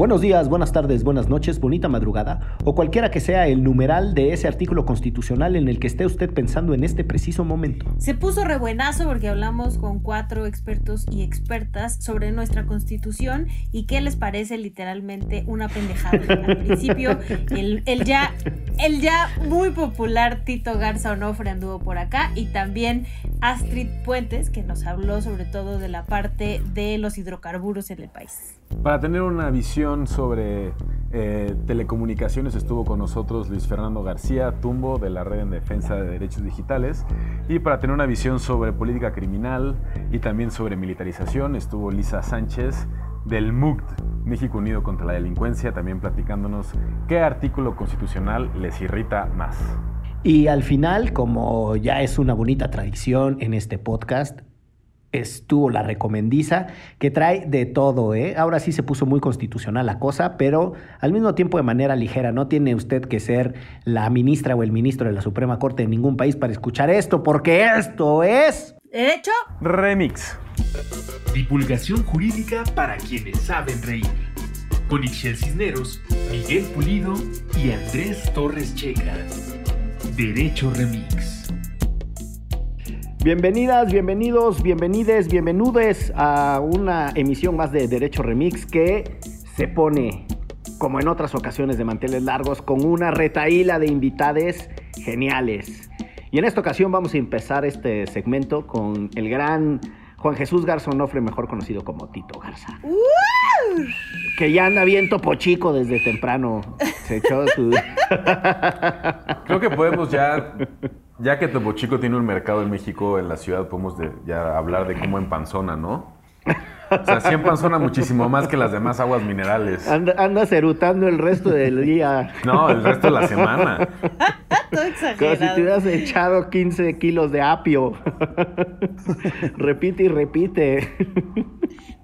Buenos días, buenas tardes, buenas noches, bonita madrugada o cualquiera que sea el numeral de ese artículo constitucional en el que esté usted pensando en este preciso momento. Se puso rebuenazo porque hablamos con cuatro expertos y expertas sobre nuestra constitución y qué les parece literalmente una pendejada. Al principio, el, el ya, el ya muy popular Tito Garza Onofre anduvo por acá y también Astrid Puentes, que nos habló sobre todo de la parte de los hidrocarburos en el país. Para tener una visión sobre eh, telecomunicaciones estuvo con nosotros Luis Fernando García Tumbo de la Red en Defensa de Derechos Digitales y para tener una visión sobre política criminal y también sobre militarización estuvo Lisa Sánchez del MUCT, México Unido contra la Delincuencia, también platicándonos qué artículo constitucional les irrita más. Y al final, como ya es una bonita tradición en este podcast, estuvo la recomendiza, que trae de todo, ¿eh? Ahora sí se puso muy constitucional la cosa, pero al mismo tiempo de manera ligera. No tiene usted que ser la ministra o el ministro de la Suprema Corte de ningún país para escuchar esto, porque esto es... ¿Derecho? Remix. Divulgación jurídica para quienes saben reír. Con Ixel Cisneros, Miguel Pulido y Andrés Torres Checa. Derecho Remix. Bienvenidas, bienvenidos, bienvenides, bienvenudes a una emisión más de Derecho Remix que se pone, como en otras ocasiones de manteles largos, con una retaíla de invitades geniales. Y en esta ocasión vamos a empezar este segmento con el gran Juan Jesús Garza Onofre, mejor conocido como Tito Garza. Que ya anda bien topo chico desde temprano. Se echó su... Creo que podemos ya, ya que Topo Chico tiene un mercado en México, en la ciudad, podemos de- ya hablar de cómo empanzona, ¿no? O sea, sí empanzona muchísimo más que las demás aguas minerales. Anda, anda erutando el resto del día. No, el resto de la semana. Todo Como si exagerado. te hubieras echado 15 kilos de apio. repite y repite.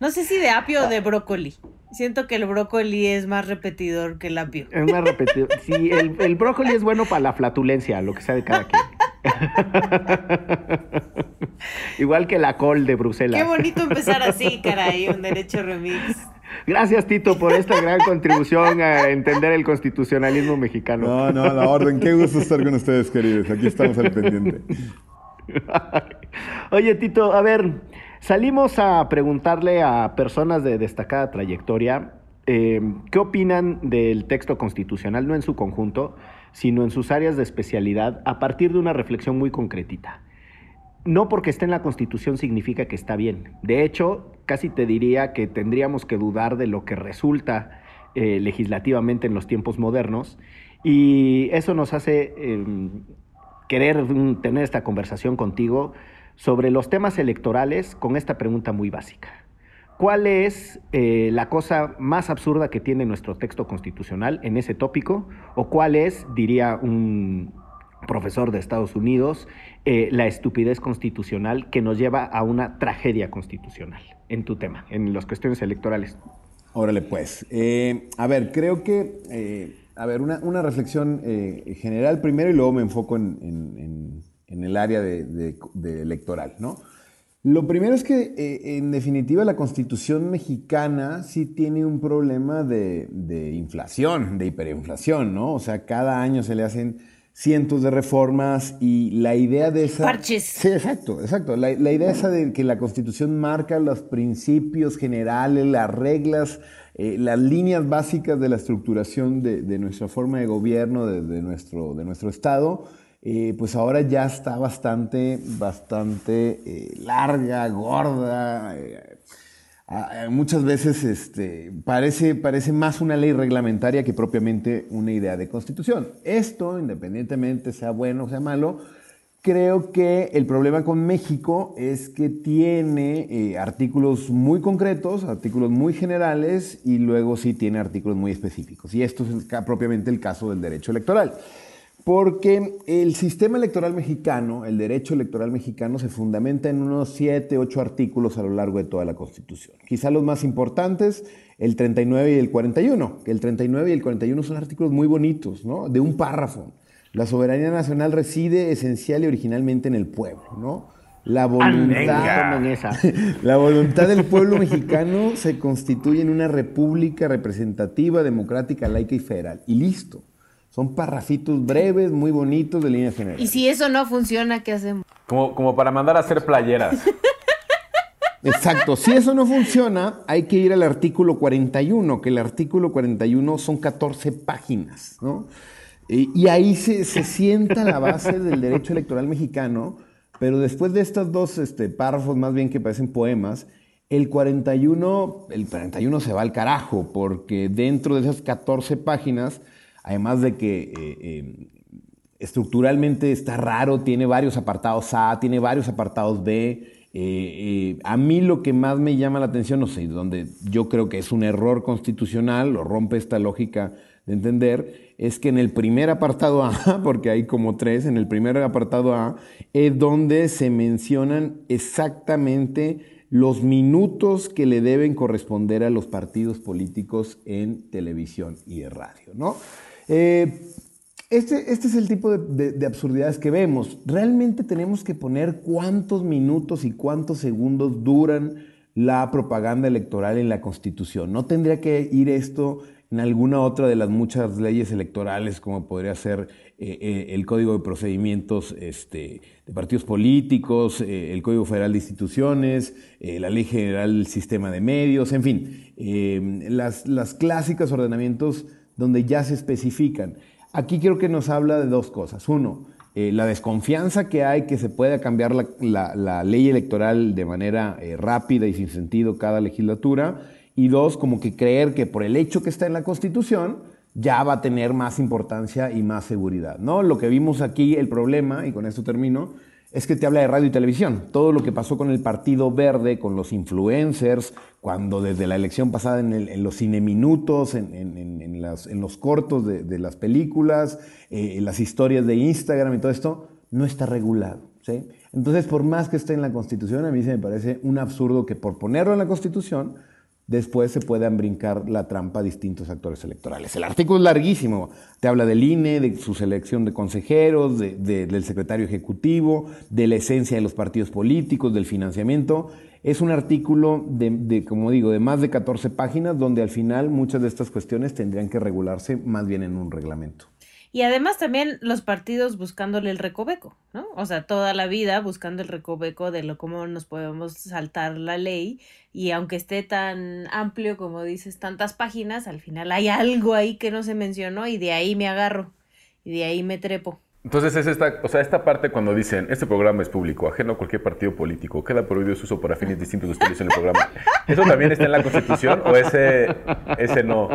No sé si de apio o de brócoli. Siento que el brócoli es más repetidor que el apio. Es más repetido. Sí, el, el brócoli es bueno para la flatulencia, lo que sea de cada quien. Igual que la col de Bruselas. Qué bonito empezar así, caray, un derecho remix. Gracias, Tito, por esta gran contribución a entender el constitucionalismo mexicano. No, no, a la orden. Qué gusto estar con ustedes, queridos. Aquí estamos al pendiente. Oye, Tito, a ver, salimos a preguntarle a personas de destacada trayectoria eh, qué opinan del texto constitucional, no en su conjunto, sino en sus áreas de especialidad, a partir de una reflexión muy concretita. No porque esté en la Constitución significa que está bien. De hecho, casi te diría que tendríamos que dudar de lo que resulta eh, legislativamente en los tiempos modernos. Y eso nos hace eh, querer tener esta conversación contigo sobre los temas electorales con esta pregunta muy básica. ¿Cuál es eh, la cosa más absurda que tiene nuestro texto constitucional en ese tópico? ¿O cuál es, diría un profesor de Estados Unidos, eh, la estupidez constitucional que nos lleva a una tragedia constitucional en tu tema, en las cuestiones electorales? Órale, pues. Eh, a ver, creo que. a ver, una, reflexión general primero y luego me enfoco en, en- en- el área de electoral, ¿no? Lo primero es que, eh, en definitiva, la constitución mexicana sí tiene un problema de, de inflación, de hiperinflación, ¿no? O sea, cada año se le hacen cientos de reformas y la idea de esa... Parches. Sí, exacto, exacto. La, la idea esa de que la Constitución marca los principios generales, las reglas, eh, las líneas básicas de la estructuración de, de nuestra forma de gobierno, de, de nuestro, de nuestro Estado, eh, pues ahora ya está bastante, bastante eh, larga, gorda. eh, muchas veces este, parece, parece más una ley reglamentaria que propiamente una idea de constitución. Esto, independientemente sea bueno o sea malo, creo que el problema con México es que tiene artículos muy concretos, artículos muy generales y luego sí tiene artículos muy específicos. Y esto es propiamente el caso del derecho electoral. Porque el sistema electoral mexicano, el derecho electoral mexicano, se fundamenta en unos 7, 8 artículos a lo largo de toda la Constitución. Quizá los más importantes, el 39 y el 41. Que el 39 y el 41 son artículos muy bonitos, ¿no? De un párrafo. La soberanía nacional reside esencial y originalmente en el pueblo, ¿no? La voluntad, la voluntad del pueblo mexicano se constituye en una república representativa, democrática, laica y federal. Y listo. Son parrafitos breves, muy bonitos de línea general. Y si eso no funciona, ¿qué hacemos? Como, como para mandar a hacer playeras. Exacto. Si eso no funciona, hay que ir al artículo 41, que el artículo 41 son 14 páginas, ¿no? Y, ahí se, sienta la base del derecho electoral mexicano, pero después de estos dos este, párrafos más bien que parecen poemas, el 41, el 41 se va al carajo, porque dentro de esas 14 páginas además de que eh, eh, estructuralmente está raro, tiene varios apartados A, tiene varios apartados B. Eh, a mí lo que más me llama la atención, no sé, donde yo creo que es un error constitucional o rompe esta lógica de entender, es que en el primer apartado A, porque hay como tres, en el primer apartado A, es donde se mencionan exactamente los minutos que le deben corresponder a los partidos políticos en televisión y de radio, ¿no? Eh, este, este, es el tipo de, absurdidades que vemos. Realmente tenemos que poner cuántos minutos y cuántos segundos duran la propaganda electoral en la Constitución. No tendría que ir esto en alguna otra de las muchas leyes electorales, como podría ser eh, eh, el Código de Procedimientos este, de Partidos Políticos, el Código Federal de Instituciones, la Ley General del Sistema de Medios, en fin, las, las clásicas ordenamientos donde ya se especifican. Aquí quiero que nos habla de dos cosas. Uno, eh, la desconfianza que hay que se pueda cambiar la, ley electoral de manera eh, rápida y sin sentido cada legislatura. Y dos, como que creer que por el hecho que está en la Constitución ya va a tener más importancia y más seguridad. ¿no? Lo que vimos aquí, el problema, y con esto termino, es que te habla de radio y televisión. Todo lo que pasó con el Partido Verde, con los influencers, cuando desde la elección pasada en, los cineminutos, en, en, los cortos de, las películas, eh, las historias de Instagram y todo esto, no está regulado. Entonces, por más que esté en la Constitución, a mí se me parece un absurdo que por ponerlo en la Constitución después se puedan brincar la trampa a distintos actores electorales. El artículo es larguísimo, te habla del INE, de su selección de consejeros, del secretario ejecutivo, de la esencia de los partidos políticos, del financiamiento. Es un artículo de, como digo, de más de 14 páginas, donde al final muchas de estas cuestiones tendrían que regularse más bien en un reglamento. Y además también los partidos buscándole el recoveco, ¿no? O sea, toda la vida buscando el recoveco de lo cómo nos podemos saltar la ley y aunque esté tan amplio como dices, tantas páginas, al final hay algo ahí que no se mencionó y de ahí me agarro y de ahí me trepo. Entonces es esta, o sea, esta parte cuando dicen, este programa es público, ajeno a cualquier partido político, queda prohibido su uso para fines distintos de ustedes en el programa. ¿Eso también está en la Constitución o ese, ese no?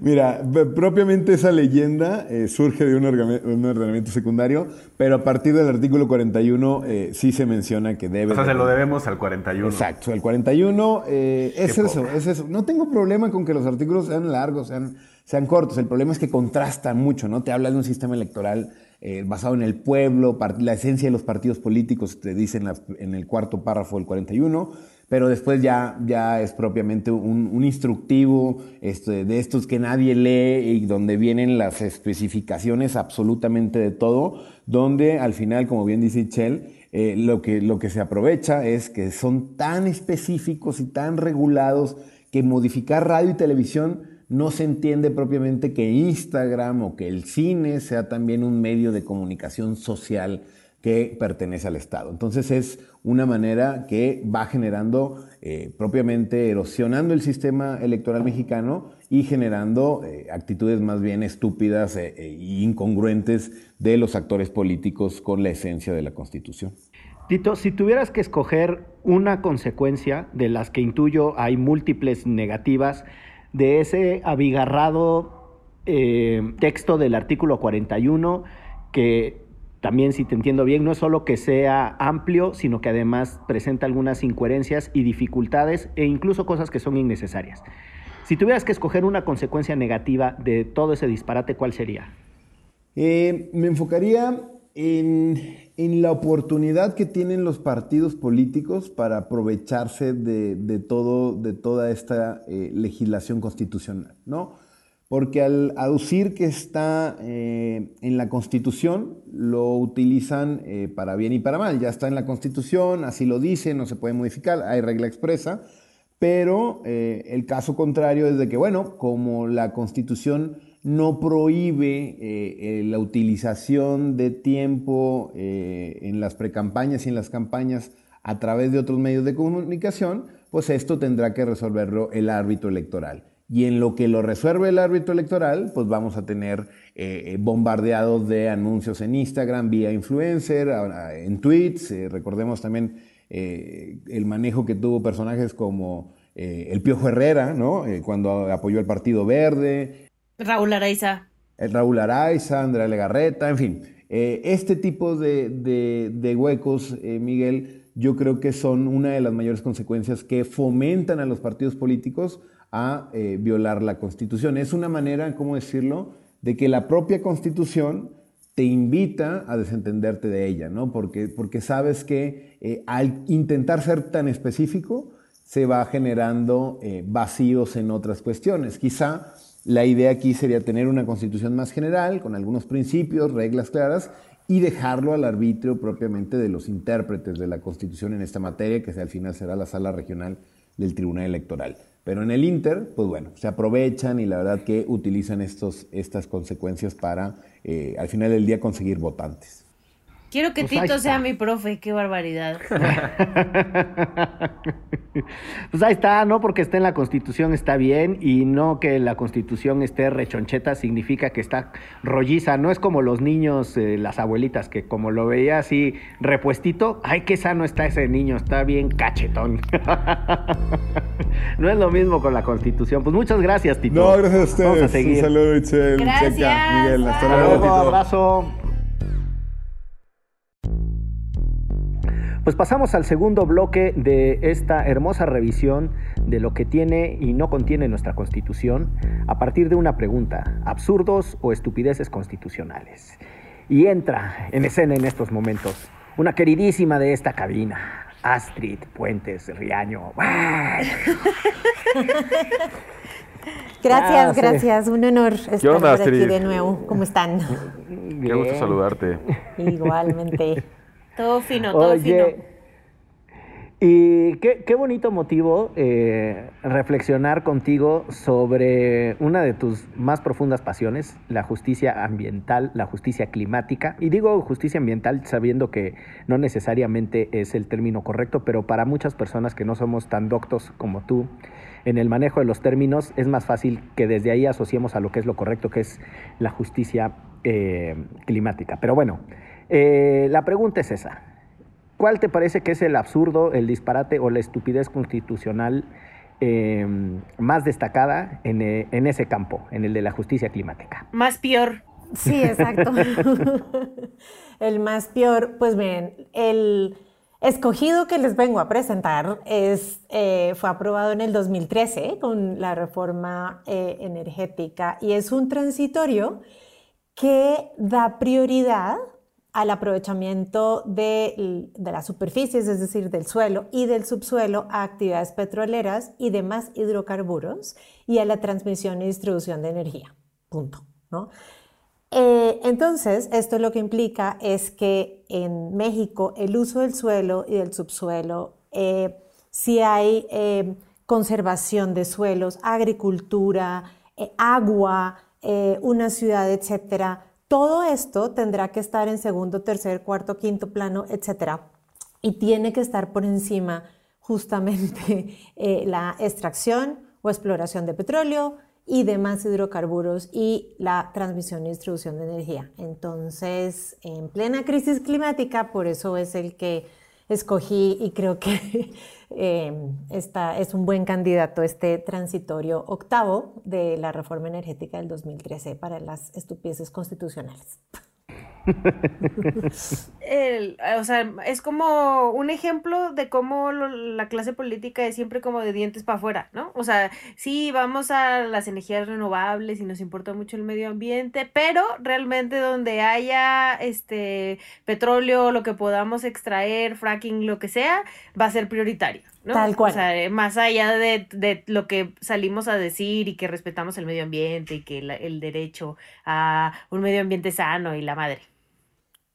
Mira, propiamente esa leyenda eh, surge de un, ordenamiento secundario, pero a partir del artículo 41 eh, sí se menciona que debe... O sea, se lo debemos al 41. Exacto, el 41 eh, es eso, es eso. No tengo problema con que los artículos sean largos, sean, sean cortos. El problema es que contrastan mucho, ¿no? Te habla de un sistema electoral eh, basado en el pueblo, la esencia de los partidos políticos, te dicen en, el cuarto párrafo del 41, pero después ya, ya es propiamente un, instructivo este, de estos que nadie lee y donde vienen las especificaciones absolutamente de todo, donde al final, como bien dice Chell, eh, lo, que, lo que se aprovecha es que son tan específicos y tan regulados que modificar radio y televisión no se entiende propiamente que Instagram o que el cine sea también un medio de comunicación social que pertenece al Estado. Entonces es una manera que va generando, eh, propiamente erosionando el sistema electoral mexicano y generando eh, actitudes más bien estúpidas e incongruentes de los actores políticos con la esencia de la Constitución. Tito, si tuvieras que escoger una consecuencia de las que intuyo hay múltiples negativas, de ese abigarrado eh, texto del artículo 41 que también, si te entiendo bien, no es solo que sea amplio, sino que además presenta algunas incoherencias y dificultades e incluso cosas que son innecesarias. Si tuvieras que escoger una consecuencia negativa de todo ese disparate, ¿cuál sería? Eh, me enfocaría en, la oportunidad que tienen los partidos políticos para aprovecharse de, todo, de toda esta eh, legislación constitucional, ¿no? Porque al aducir que está eh, en la Constitución, lo utilizan para bien y para mal. Ya está en la Constitución, así lo dice, no se puede modificar, hay regla expresa, pero el caso contrario es de que, bueno, como la Constitución no prohíbe eh, eh, la utilización de tiempo eh, en las precampañas y en las campañas a través de otros medios de comunicación, pues esto tendrá que resolverlo el árbitro electoral. Y en lo que lo resuelve el árbitro electoral, pues vamos a tener bombardeados de anuncios en Instagram, vía influencer, en tweets. recordemos también el manejo que tuvo personajes como el Piojo Herrera, ¿no? cuando apoyó al Partido Verde, Raúl Araiza. Raúl Araiza, Andrea Legarreta, en fin. Eh, este tipo de, huecos, eh, Miguel, yo creo que son una de las mayores consecuencias que fomentan a los partidos políticos a eh, violar la Constitución. Es una manera, ¿cómo decirlo?, de que la propia Constitución te invita a desentenderte de ella, ¿no? Porque, porque sabes que al intentar ser tan específico, se va generando vacíos en otras cuestiones. Quizá la idea aquí sería tener una constitución más general, con algunos principios, reglas claras, y dejarlo al arbitrio propiamente de los intérpretes de la constitución en esta materia, que al final será la sala regional del Tribunal Electoral. Pero en el Inter, pues bueno, se aprovechan y la verdad que utilizan estos, estas consecuencias para eh, al final del día conseguir votantes. Quiero que pues Tito sea mi profe, qué barbaridad. pues ahí está, no porque esté en la Constitución está bien y no que la Constitución esté rechoncheta significa que está rolliza. No es como los niños, eh, las abuelitas, que como lo veía así repuestito, ay, qué sano está ese niño, está bien cachetón. no es lo mismo con la Constitución. Pues muchas gracias, Tito. No, gracias a ustedes. Vamos a seguir. Un saludo, Itzel. Gracias. Miguel, hasta luego. Un abrazo. Pues pasamos al segundo bloque de esta hermosa revisión de lo que tiene y no contiene nuestra Constitución a partir de una pregunta, absurdos o estupideces constitucionales. Y entra en escena en estos momentos una queridísima de esta cabina, Astrid Puentes Riaño. Gracias, gracias. Un honor estar aquí de nuevo. ¿Cómo están? Qué gusto saludarte. Igualmente. Todo fino, todo Oye, fino. Y qué, bonito motivo eh, reflexionar contigo sobre una de tus más profundas pasiones, la justicia ambiental, la justicia climática. Y digo justicia ambiental sabiendo que no necesariamente es el término correcto, pero para muchas personas que no somos tan doctos como tú en el manejo de los términos, es más fácil que desde ahí asociemos a lo que es lo correcto, que es la justicia eh, climática. Pero bueno. Eh, la pregunta es esa. ¿Cuál te parece que es el absurdo, el disparate o la estupidez constitucional em, más destacada eh, en, ese campo, en el de la justicia climática? Más peor. Sí, exacto. el más peor, pues bien, el escogido que les vengo a presentar es, eh, fue aprobado en el 2013 con la reforma energética y es un transitorio que da prioridad al aprovechamiento de, las superficies, es decir, del suelo y del subsuelo a actividades petroleras y demás hidrocarburos y a la transmisión y distribución de energía. Punto. Eh, entonces, esto lo que implica es que en México el uso del suelo y del subsuelo, eh, si hay eh, conservación de suelos, agricultura, agua, una ciudad, etcétera, todo esto tendrá que estar en segundo, tercer, cuarto, quinto plano, etcétera, y tiene que estar por encima justamente eh, la extracción o exploración de petróleo y demás hidrocarburos y la transmisión y distribución de energía. Entonces, en plena crisis climática, por eso es el que escogí y creo que eh, es un buen candidato este transitorio octavo de la reforma energética del 2013 para las estupideces constitucionales. o sea, es como un ejemplo de cómo la clase política es siempre como de dientes para afuera, ¿no? O sea, sí, vamos a las energías renovables y nos importa mucho el medio ambiente, pero realmente donde haya este petróleo, lo que podamos extraer, fracking, lo que sea, va a ser prioritario. ¿no? Tal cual. O sea, más allá de, de, lo que salimos a decir y que respetamos el medio ambiente y que el derecho a un medio ambiente sano y la madre.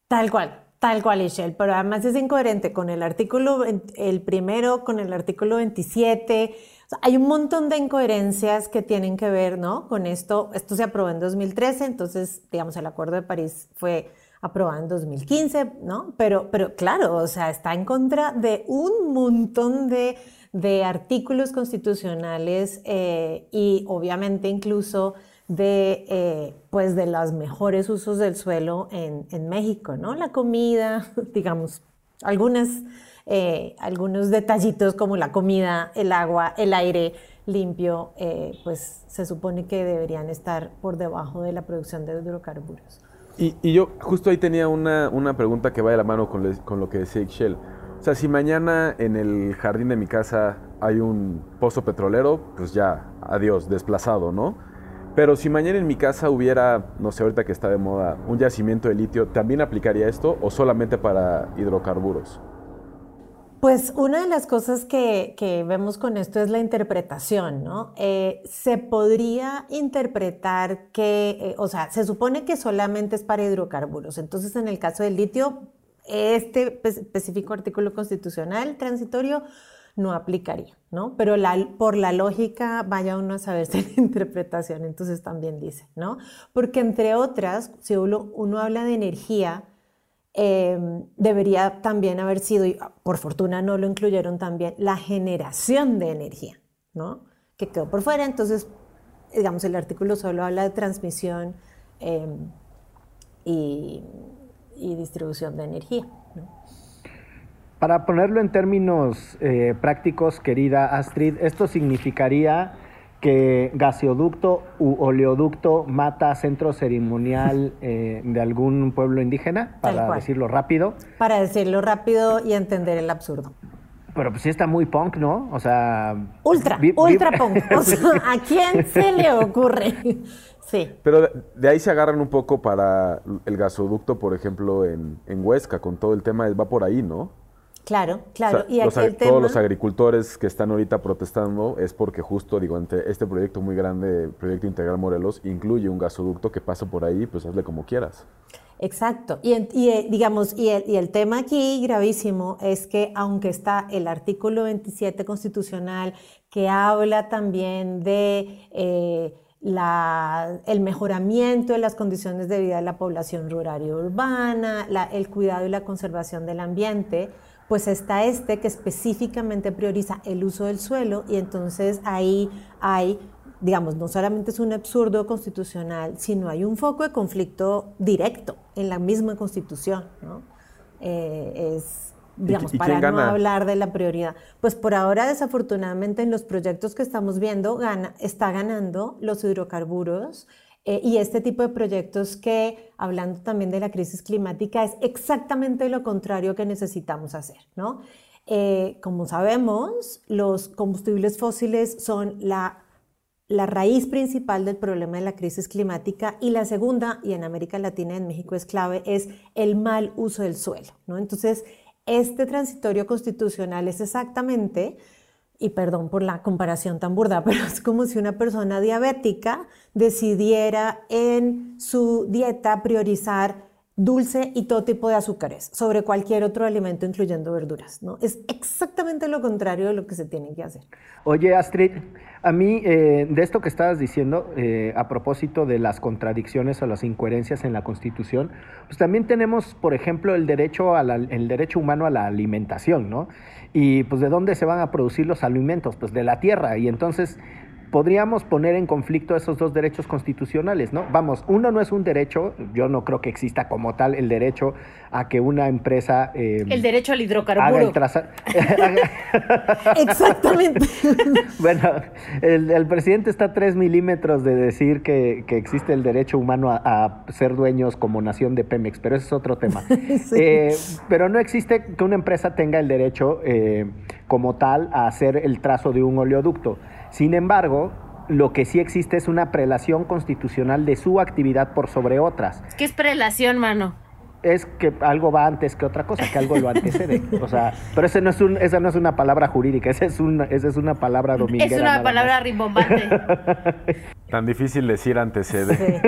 Tal cual, tal cual, Ishel, pero además es incoherente con el artículo, el primero, con el artículo 27. hay un montón de incoherencias que tienen que ver, ¿no? Con esto, esto se aprobó en 2013, entonces, digamos, el Acuerdo de París fue aprobado en 2015, ¿no? Pero, pero claro, o sea, está en contra de un montón de, de artículos constitucionales eh, y obviamente incluso de, eh, pues de los mejores usos del suelo en, en, México, ¿no? La comida, digamos, algunas, eh, algunos detallitos como la comida, el agua, el aire limpio, eh, pues se supone que deberían estar por debajo de la producción de hidrocarburos. Y, y yo justo ahí tenía una, una, pregunta que va de la mano con, con lo que decía Ixchel. O sea, si mañana en el jardín de mi casa hay un pozo petrolero, pues ya, adiós, desplazado, ¿no? Pero si mañana en mi casa hubiera, no sé, ahorita que está de moda, un yacimiento de litio, ¿también aplicaría esto o solamente para hidrocarburos? Pues una de las cosas que, vemos con esto es la interpretación, ¿no? Eh, se podría interpretar que, eh, o sea, se supone que solamente es para hidrocarburos. Entonces, en el caso del litio, este específico artículo constitucional transitorio no aplicaría, ¿no? Pero por la lógica, vaya uno a saberse la interpretación, entonces también dice, ¿no? Porque entre otras, si uno, habla de energía, em, debería también haber sido, y por fortuna no lo incluyeron también, la generación de energía, ¿no? Que quedó por fuera, entonces, digamos, el artículo solo habla de transmisión em, y, y distribución de energía, ¿no? Para ponerlo en términos eh, prácticos, querida Astrid, esto significaría que gaseoducto u oleoducto mata centro ceremonial eh, de algún pueblo indígena, para decirlo rápido. Para decirlo rápido y entender el absurdo. Pero pues sí está muy punk, ¿no? O sea... Ultra, ultra punk. ¿A quién se le ocurre? Sí. Pero de, ahí se agarran un poco para el gasoducto, por ejemplo, en, en Huesca, con todo el tema, va por ahí, ¿no? Claro, claro. y todos los agricultores que están ahorita protestando es porque justo, digo, este proyecto muy grande, Proyecto Integral Morelos, incluye un gasoducto que pasa por ahí, pues hazle como quieras. Exacto. Y, eh, digamos, y el, tema aquí gravísimo es que aunque está el artículo 27 constitucional que habla también de eh, el mejoramiento de las condiciones de vida de la población rural y urbana, el cuidado y la conservación del ambiente, pues está este que específicamente prioriza el uso del suelo y entonces ahí hay, digamos, no solamente es un absurdo constitucional, sino hay un foco de conflicto directo en la misma constitución, ¿no? Eh, es, digamos, para no hablar de la prioridad. Pues por ahora, desafortunadamente, en los proyectos que estamos viendo, gana, está ganando los hidrocarburos, eh, y este tipo de proyectos que, hablando también de la crisis climática, es exactamente lo contrario que necesitamos hacer, ¿no? Eh, como sabemos, los combustibles fósiles son la, la raíz principal del problema de la crisis climática y la segunda, y en América Latina y en México es clave, es el mal uso del suelo, ¿no? Entonces, este transitorio constitucional es exactamente y perdón por la comparación tan burda, pero es como si una persona diabética decidiera en su dieta priorizar dulce y todo tipo de azúcares sobre cualquier otro alimento, incluyendo verduras. ¿no? Es exactamente lo contrario de lo que se tiene que hacer. Oye, Astrid, a mí eh, de esto que estabas diciendo, eh, a propósito de las contradicciones o las incoherencias en la Constitución, pues también tenemos, por ejemplo, el derecho, a el derecho humano a la alimentación, ¿no? Y pues de dónde se van a producir los alimentos, pues de la tierra. Y entonces podríamos poner en conflicto esos dos derechos constitucionales, ¿no? Vamos, uno no es un derecho, yo no creo que exista como tal el derecho a que una empresa... Eh, el derecho al hidrocarburo. Haga el traza... Exactamente. bueno, el, presidente está a tres milímetros de decir que, existe el derecho humano a, ser dueños como nación de Pemex, pero ese es otro tema. Eh, pero no existe que una empresa tenga el derecho eh, como tal a hacer el trazo de un oleoducto. Sin embargo, lo que sí existe es una prelación constitucional de su actividad por sobre otras. ¿Qué es prelación, mano? Es que algo va antes que otra cosa, que algo lo antecede. O sea, pero ese no es un, esa no es una palabra jurídica, esa es una, esa es una palabra dominguera. Es una palabra rimbombante. Tan difícil decir antecede.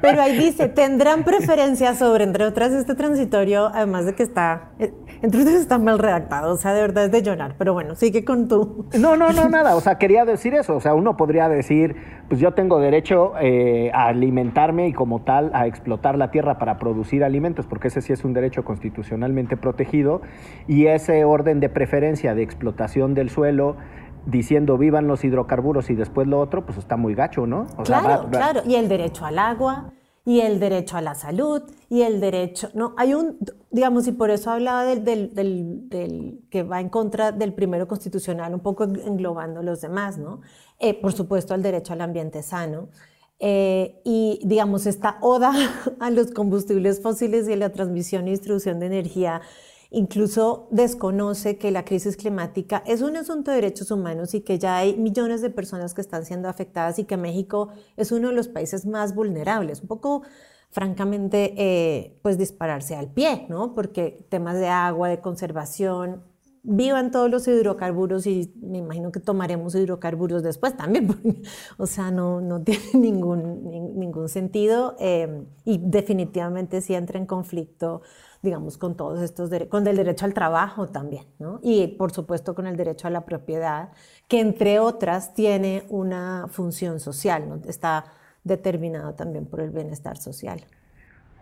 Pero ahí dice, tendrán preferencia sobre, entre otras, este transitorio, además de que está, eh, entre otras está mal redactado, o sea, de verdad es de llorar. Pero bueno, sigue con tú. No, no, no, nada. O sea, quería decir eso. O sea, uno podría decir, pues yo tengo derecho eh, a alimentarme y como tal a explotar la tierra para producir alimentos, porque ese sí es un derecho constitucionalmente protegido, y ese orden de preferencia de explotación del suelo diciendo vivan los hidrocarburos y después lo otro, pues está muy gacho, ¿no? claro, claro, y el derecho al agua, y el derecho a la salud, y el derecho, no, hay un, digamos, y por eso hablaba del, del, del, que va en contra del primero constitucional, un poco englobando los demás, ¿no? Eh, por supuesto, el derecho al ambiente sano, eh, y digamos, esta oda a los combustibles fósiles y a la transmisión y distribución de energía incluso desconoce que la crisis climática es un asunto de derechos humanos y que ya hay millones de personas que están siendo afectadas y que México es uno de los países más vulnerables. Un poco, francamente, eh, pues dispararse al pie, ¿no? Porque temas de agua, de conservación, vivan todos los hidrocarburos y me imagino que tomaremos hidrocarburos después también, o sea, no, no tiene ningún, ningún sentido eh, y definitivamente sí entra en conflicto, digamos, con todos estos con el derecho al trabajo también, ¿no? Y por supuesto con el derecho a la propiedad, que entre otras tiene una función social, ¿no? Está determinado también por el bienestar social.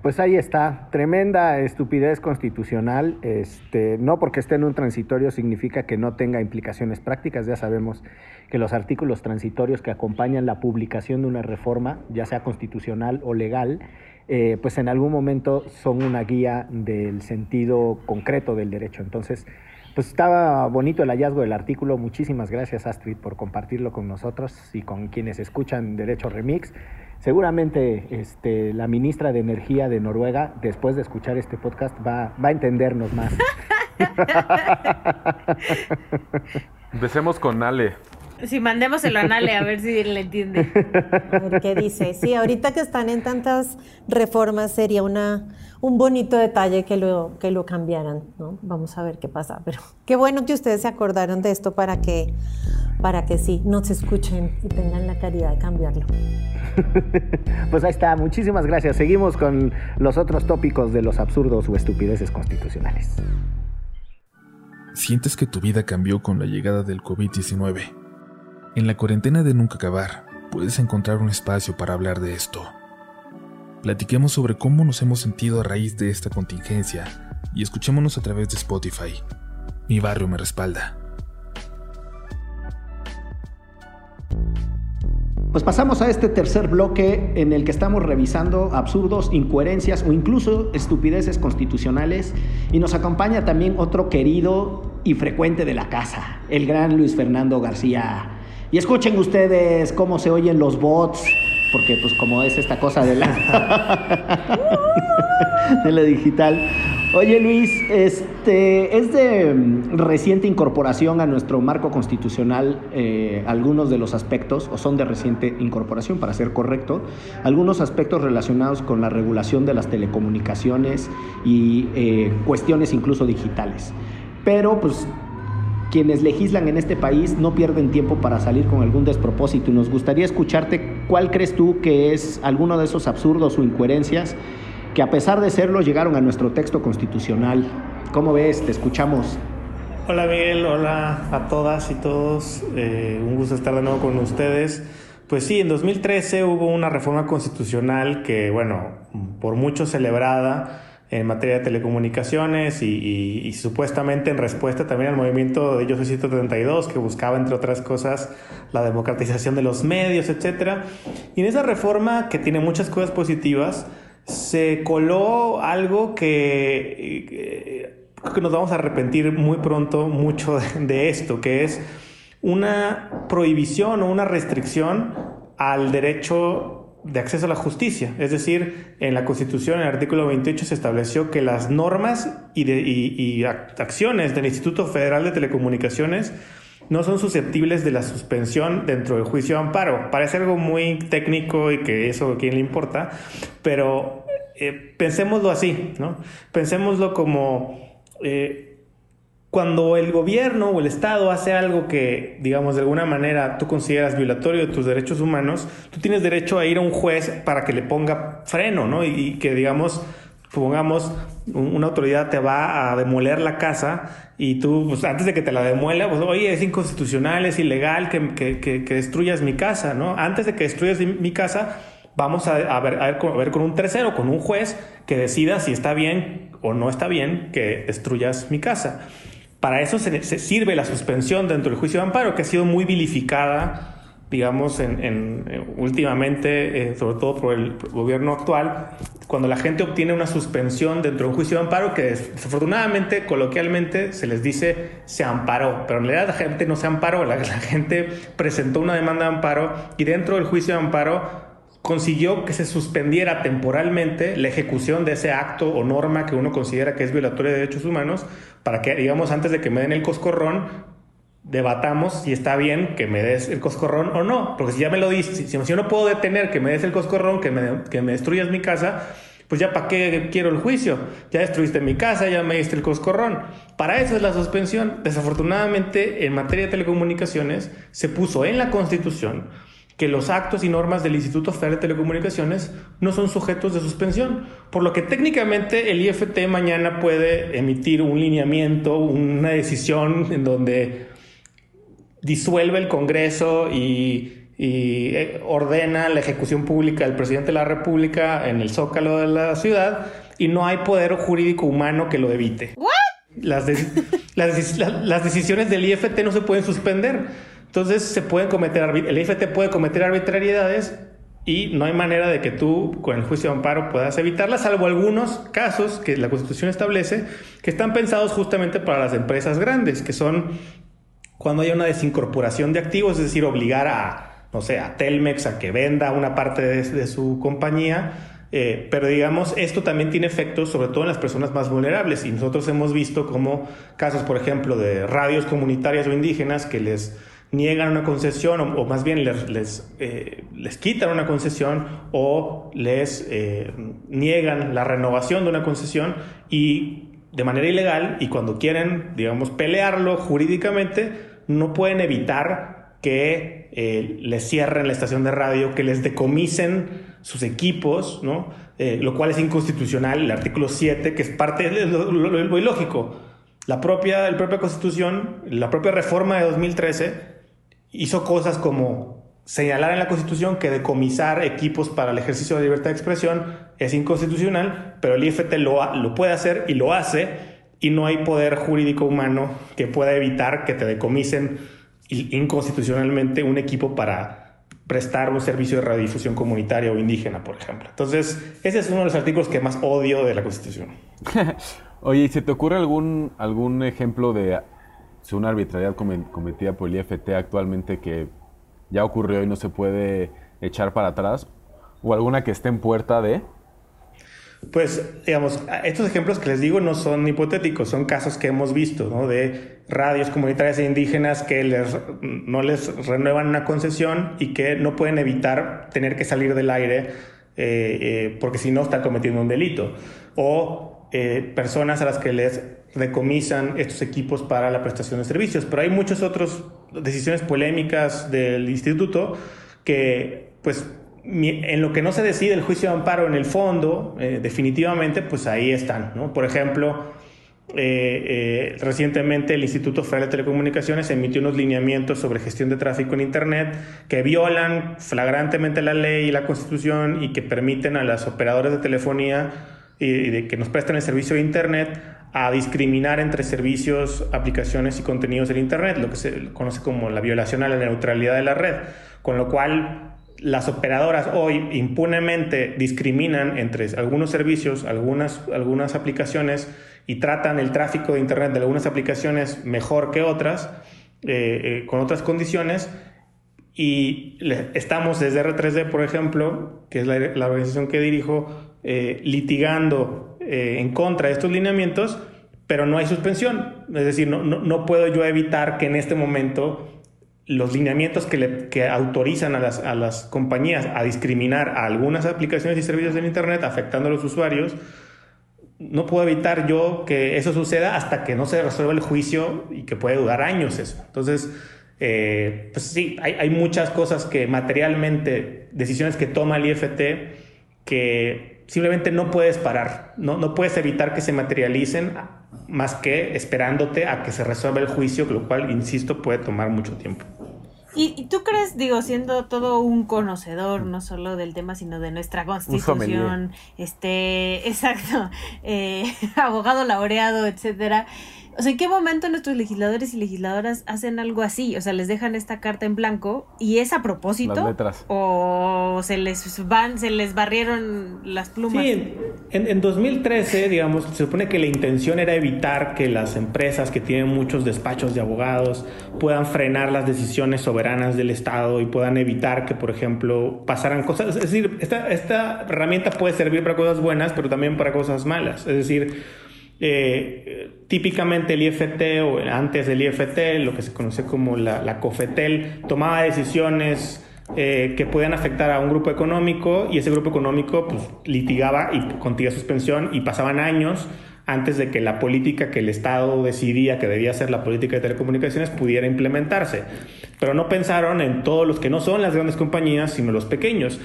Pues ahí está, tremenda estupidez constitucional. Este, no porque esté en un transitorio significa que no tenga implicaciones prácticas. Ya sabemos que los artículos transitorios que acompañan la publicación de una reforma, ya sea constitucional o legal, eh, pues en algún momento son una guía del sentido concreto del derecho. Entonces, pues estaba bonito el hallazgo del artículo. Muchísimas gracias, Astrid, por compartirlo con nosotros y con quienes escuchan Derecho Remix. Seguramente este, la ministra de Energía de Noruega, después de escuchar este podcast, va, va a entendernos más. Empecemos con Ale. Sí, mandémoselo a Nale a ver si le entiende. A ver qué dice. Sí, ahorita que están en tantas reformas sería una, un bonito detalle que lo, que lo cambiaran, ¿no? Vamos a ver qué pasa. Pero qué bueno que ustedes se acordaron de esto para que, para que sí, nos escuchen y tengan la caridad de cambiarlo. Pues ahí está, muchísimas gracias. Seguimos con los otros tópicos de los absurdos o estupideces constitucionales. ¿Sientes que tu vida cambió con la llegada del COVID-19? En la cuarentena de Nunca Acabar, puedes encontrar un espacio para hablar de esto. Platiquemos sobre cómo nos hemos sentido a raíz de esta contingencia y escuchémonos a través de Spotify. Mi barrio me respalda. Pues pasamos a este tercer bloque en el que estamos revisando absurdos, incoherencias o incluso estupideces constitucionales y nos acompaña también otro querido y frecuente de la casa, el gran Luis Fernando García y escuchen ustedes cómo se oyen los bots, porque pues como es esta cosa de la, de la digital. Oye Luis, este es de mm, reciente incorporación a nuestro marco constitucional eh, algunos de los aspectos, o son de reciente incorporación para ser correcto, algunos aspectos relacionados con la regulación de las telecomunicaciones y eh, cuestiones incluso digitales. Pero pues quienes legislan en este país no pierden tiempo para salir con algún despropósito y nos gustaría escucharte cuál crees tú que es alguno de esos absurdos o incoherencias que a pesar de serlo llegaron a nuestro texto constitucional. ¿Cómo ves? Te escuchamos. Hola Miguel, hola a todas y todos. Eh, un gusto estar de nuevo con ustedes. Pues sí, en 2013 hubo una reforma constitucional que, bueno, por mucho celebrada, en materia de telecomunicaciones y, supuestamente en respuesta también al movimiento de Yo 132 que buscaba entre otras cosas la democratización de los medios, etc. Y en esa reforma que tiene muchas cosas positivas, se coló algo que, que nos vamos a arrepentir muy pronto mucho de esto, que es una prohibición o una restricción al derecho de acceso a la justicia. Es decir, en la Constitución, en el artículo 28, se estableció que las normas y, acciones del Instituto Federal de Telecomunicaciones no son susceptibles de la suspensión dentro del juicio de amparo. Parece algo muy técnico y que eso a quién le importa, pero eh, pensémoslo así, ¿no? Pensémoslo como... Eh, cuando el gobierno o el Estado hace algo que, digamos, de alguna manera tú consideras violatorio de tus derechos humanos, tú tienes derecho a ir a un juez para que le ponga freno, ¿no? Y, que, digamos, supongamos, una autoridad te va a demoler la casa y tú, pues antes de que te la demuela, pues, oye, es inconstitucional, es ilegal que, que, destruyas mi casa, ¿no? Antes de que destruyas mi casa, vamos a, ver, con un tercero, con un juez que decida si está bien o no está bien que destruyas mi casa. Para eso se, sirve la suspensión dentro del juicio de amparo, que ha sido muy vilificada, digamos, en, últimamente, eh, sobre todo por el gobierno actual, cuando la gente obtiene una suspensión dentro de un juicio de amparo, que desafortunadamente, coloquialmente, se les dice se amparó, pero en realidad la gente no se amparó, la gente presentó una demanda de amparo y dentro del juicio de amparo consiguió que se suspendiera temporalmente la ejecución de ese acto o norma que uno considera que es violatoria de derechos humanos, para que, digamos, antes de que me den el coscorrón, debatamos si está bien que me des el coscorrón o no. Porque si ya me lo dices, si, si, yo no puedo detener que me des el coscorrón, que me, que me destruyas mi casa, pues ya para qué quiero el juicio. Ya destruiste mi casa, ya me diste el coscorrón. Para eso es la suspensión. Desafortunadamente, en materia de telecomunicaciones, se puso en la Constitución que los actos y normas del Instituto Federal de Telecomunicaciones no son sujetos de suspensión, por lo que técnicamente el IFT mañana puede emitir un lineamiento, una decisión en donde disuelve el Congreso y, eh, ordena la ejecución pública del presidente de la República en el zócalo de la ciudad y no hay poder jurídico humano que lo evite. Las, las decisiones del IFT no se pueden suspender entonces se pueden cometer, el IFT puede cometer arbitrariedades y no hay manera de que tú con el juicio de amparo puedas evitarlas, salvo algunos casos que la Constitución establece que están pensados justamente para las empresas grandes, que son cuando hay una desincorporación de activos, es decir, obligar a, no sé, a Telmex a que venda una parte de, su compañía. Eh, pero digamos, esto también tiene efectos sobre todo en las personas más vulnerables y nosotros hemos visto como casos, por ejemplo, de radios comunitarias o indígenas que les niegan una concesión o, más bien les, eh, les, quitan una concesión o les eh, niegan la renovación de una concesión y de manera ilegal y cuando quieren, digamos, pelearlo jurídicamente, no pueden evitar que eh, les cierren la estación de radio, que les decomisen sus equipos, ¿no? lo cual es inconstitucional, el artículo 7, que es parte de lo, lo, ilógico. La propia, la propia constitución, la propia reforma de 2013 hizo cosas como señalar en la Constitución que decomisar equipos para el ejercicio de libertad de expresión es inconstitucional, pero el IFT lo, lo puede hacer y lo hace, y no hay poder jurídico humano que pueda evitar que te decomisen inconstitucionalmente un equipo para prestar un servicio de radiodifusión comunitaria o indígena, por ejemplo. Entonces, ese es uno de los artículos que más odio de la Constitución. Oye, ¿y se te ocurre algún, algún ejemplo de es una arbitrariedad cometida por el IFT actualmente que ya ocurrió y no se puede echar para atrás? ¿O alguna que esté en puerta de? Pues, digamos, estos ejemplos que les digo no son hipotéticos, son casos que hemos visto, ¿no? De radios comunitarias e indígenas que les, no les renuevan una concesión y que no pueden evitar tener que salir del aire eh, eh, porque si no están cometiendo un delito. O eh, personas a las que les decomisan estos equipos para la prestación de servicios. Pero hay muchas otras decisiones polémicas del instituto que, pues, en lo que no se decide el juicio de amparo en el fondo, eh, definitivamente, pues ahí están. Por ejemplo, eh, eh, recientemente el Instituto Federal de Telecomunicaciones emitió unos lineamientos sobre gestión de tráfico en Internet que violan flagrantemente la ley y la constitución y que permiten a las operadoras de telefonía y de que nos presten el servicio de Internet a discriminar entre servicios, aplicaciones y contenidos del Internet, lo que se conoce como la violación a la neutralidad de la red, con lo cual las operadoras hoy impunemente discriminan entre algunos servicios, algunas, algunas aplicaciones y tratan el tráfico de Internet de algunas aplicaciones mejor que otras, eh, eh, con otras condiciones. Y estamos desde R3D, por ejemplo, que es la, organización que dirijo, eh, litigando en contra de estos lineamientos, pero no hay suspensión. Es decir, no, puedo yo evitar que en este momento los lineamientos que, autorizan a las, a las, compañías a discriminar a algunas aplicaciones y servicios en Internet afectando a los usuarios, no puedo evitar yo que eso suceda hasta que no se resuelva el juicio y que puede durar años eso. Entonces, eh, pues sí, hay, hay, muchas cosas que materialmente, decisiones que toma el IFT que simplemente no puedes parar, no, no puedes evitar que se materialicen más que esperándote a que se resuelva el juicio, lo cual, insisto, puede tomar mucho tiempo. ¿Y, tú crees, digo, siendo todo un conocedor, no solo del tema, sino de nuestra constitución, este, exacto, eh, abogado laureado, etcétera, o sea, ¿en qué momento nuestros legisladores y legisladoras hacen algo así? O sea, les dejan esta carta en blanco y es a propósito. Las letras. O se les van, se les barrieron las plumas. Sí, en, en 2013, digamos, se supone que la intención era evitar que las empresas que tienen muchos despachos de abogados puedan frenar las decisiones soberanas del Estado y puedan evitar que, por ejemplo, pasaran cosas. Es decir, esta, esta herramienta puede servir para cosas buenas, pero también para cosas malas. Es decir, eh, típicamente el IFT o antes del IFT, lo que se conoce como la, COFETEL, tomaba decisiones eh, que podían afectar a un grupo económico y ese grupo económico pues, litigaba y contía suspensión y pasaban años antes de que la política que el Estado decidía que debía ser la política de telecomunicaciones pudiera implementarse. Pero no pensaron en todos los que no son las grandes compañías, sino los pequeños.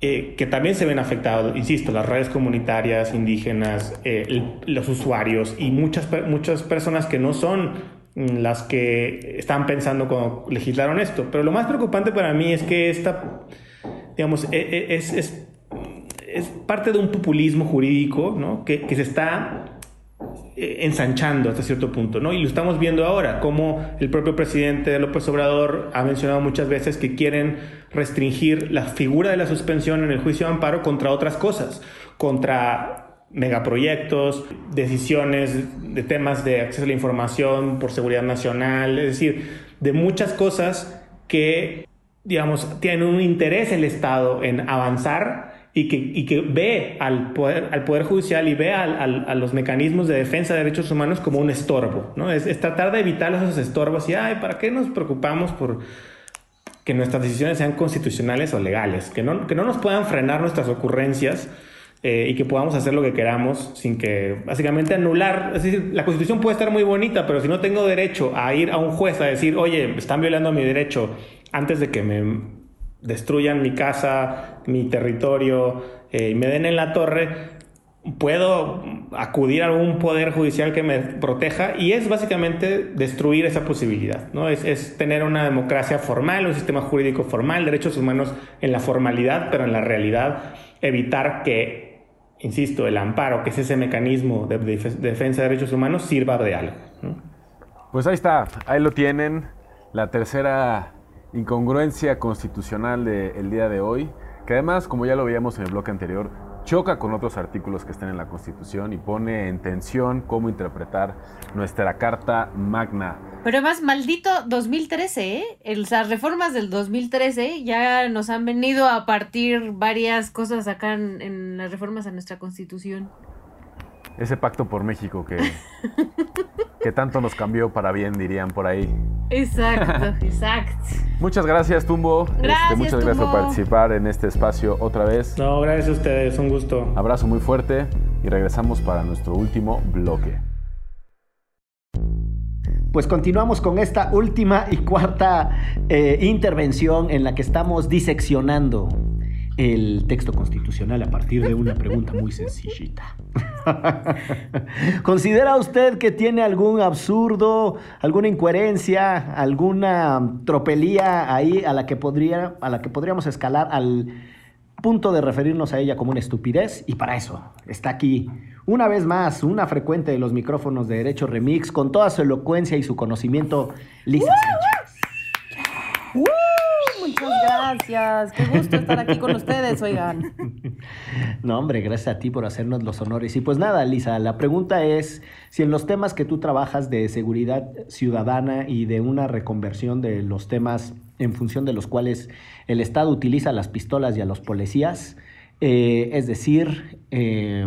Eh, que también se ven afectados, insisto, las redes comunitarias, indígenas, eh, los usuarios y muchas, muchas personas que no son mm, las que están pensando cuando legislaron esto. Pero lo más preocupante para mí es que esta, digamos, e, e, es, es, es parte de un populismo jurídico ¿no? que, que se está ensanchando hasta cierto punto, ¿no? Y lo estamos viendo ahora, como el propio presidente López Obrador ha mencionado muchas veces que quieren restringir la figura de la suspensión en el juicio de amparo contra otras cosas, contra megaproyectos, decisiones de temas de acceso a la información por seguridad nacional, es decir, de muchas cosas que, digamos, tienen un interés el Estado en avanzar y que, y que ve al poder, al poder Judicial y ve al, a los mecanismos de defensa de derechos humanos como un estorbo. ¿no? Es, es, tratar de evitar esos estorbos y, ay, ¿para qué nos preocupamos por que nuestras decisiones sean constitucionales o legales? Que no, que no nos puedan frenar nuestras ocurrencias. Eh, y que podamos hacer lo que queramos sin que básicamente anular, es decir, la constitución puede estar muy bonita, pero si no tengo derecho a ir a un juez a decir, oye, están violando mi derecho antes de que me destruyan mi casa, mi territorio eh, y me den en la torre, puedo acudir a algún poder judicial que me proteja y es básicamente destruir esa posibilidad, ¿no? Es, es, tener una democracia formal, un sistema jurídico formal, derechos humanos en la formalidad, pero en la realidad evitar que, insisto, el amparo, que es ese mecanismo de, defensa de derechos humanos, sirva de algo. Pues ahí está, ahí lo tienen, la tercera incongruencia constitucional del día de hoy, que además, como ya lo veíamos en el bloque anterior, choca con otros artículos que están en la Constitución y pone en tensión cómo interpretar nuestra Carta Magna. Pero además, maldito 2013, ¿eh? Las reformas del 2013 ya nos han venido a partir varias cosas acá en las reformas a nuestra Constitución ese pacto por México que, que tanto nos cambió para bien, dirían por ahí. Exacto, exacto. Muchas gracias, Tumbo. Este, gracias, muchas gracias por participar en este espacio otra vez. No, gracias a ustedes, un gusto. Abrazo muy fuerte y regresamos para nuestro último bloque. Pues continuamos con esta última y cuarta eh, intervención en la que estamos diseccionando el texto constitucional a partir de una pregunta muy sencillita. ¿Considera usted que tiene algún absurdo, alguna incoherencia, alguna tropelía ahí a la que, podría, a la que podríamos escalar al punto de referirnos a ella como una estupidez y para eso está aquí una vez más una frecuente de los micrófonos de Derecho Remix con toda su elocuencia y su conocimiento, Lisa Sánchez. Muchas gracias. Qué gusto estar aquí con ustedes, oigan. No, hombre, gracias a ti por hacernos los honores. Y pues nada, Lisa, la pregunta es si en los temas que tú trabajas de seguridad ciudadana y de una reconversión de los temas en función de los cuales el Estado utiliza las pistolas y a los policías, eh, es decir, eh,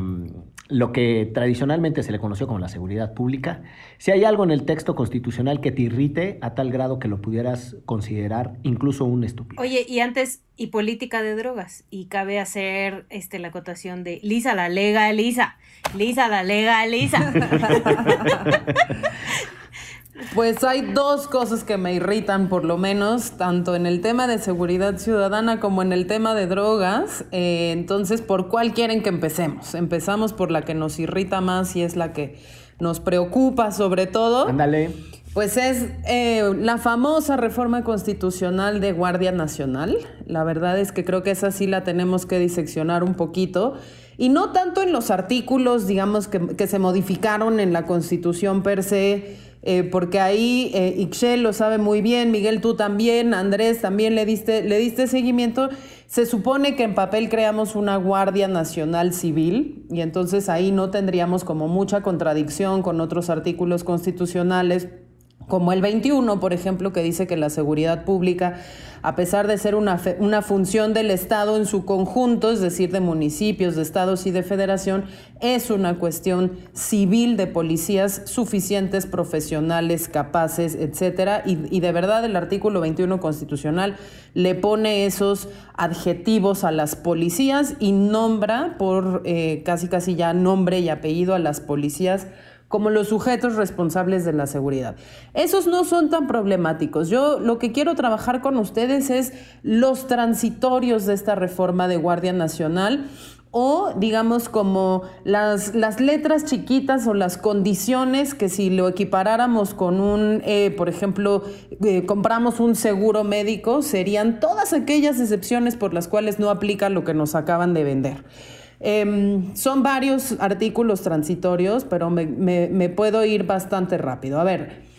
lo que tradicionalmente se le conoció como la seguridad pública, si hay algo en el texto constitucional que te irrite a tal grado que lo pudieras considerar incluso un estúpido. Oye, y antes, y política de drogas, y cabe hacer este, la acotación de Lisa la lega Lisa, Lisa la lega Lisa. Pues hay dos cosas que me irritan, por lo menos, tanto en el tema de seguridad ciudadana como en el tema de drogas. Eh, entonces, ¿por cuál quieren que empecemos? Empezamos por la que nos irrita más y es la que nos preocupa sobre todo. Ándale. Pues es eh, la famosa reforma constitucional de Guardia Nacional. La verdad es que creo que esa sí la tenemos que diseccionar un poquito. Y no tanto en los artículos, digamos, que, que se modificaron en la Constitución per se eh, porque ahí eh, lo sabe muy bien, Miguel tú también, Andrés también le diste, le diste seguimiento. Se supone que en papel creamos una Guardia Nacional Civil y entonces ahí no tendríamos como mucha contradicción con otros artículos constitucionales como el 21, por ejemplo, que dice que la seguridad pública, a pesar de ser una, una, función del Estado en su conjunto, es decir, de municipios, de estados y de federación, es una cuestión civil de policías suficientes, profesionales, capaces, etcétera. Y, de verdad el artículo 21 constitucional le pone esos adjetivos a las policías y nombra por eh, casi casi ya nombre y apellido a las policías como los sujetos responsables de la seguridad. Esos no son tan problemáticos. Yo lo que quiero trabajar con ustedes es los transitorios de esta reforma de Guardia Nacional o digamos como las, las letras chiquitas o las condiciones que si lo equiparáramos con un, eh, por ejemplo, eh, compramos un seguro médico, serían todas aquellas excepciones por las cuales no aplica lo que nos acaban de vender. Em, son varios artículos transitorios, pero me, puedo ir bastante rápido. A ver,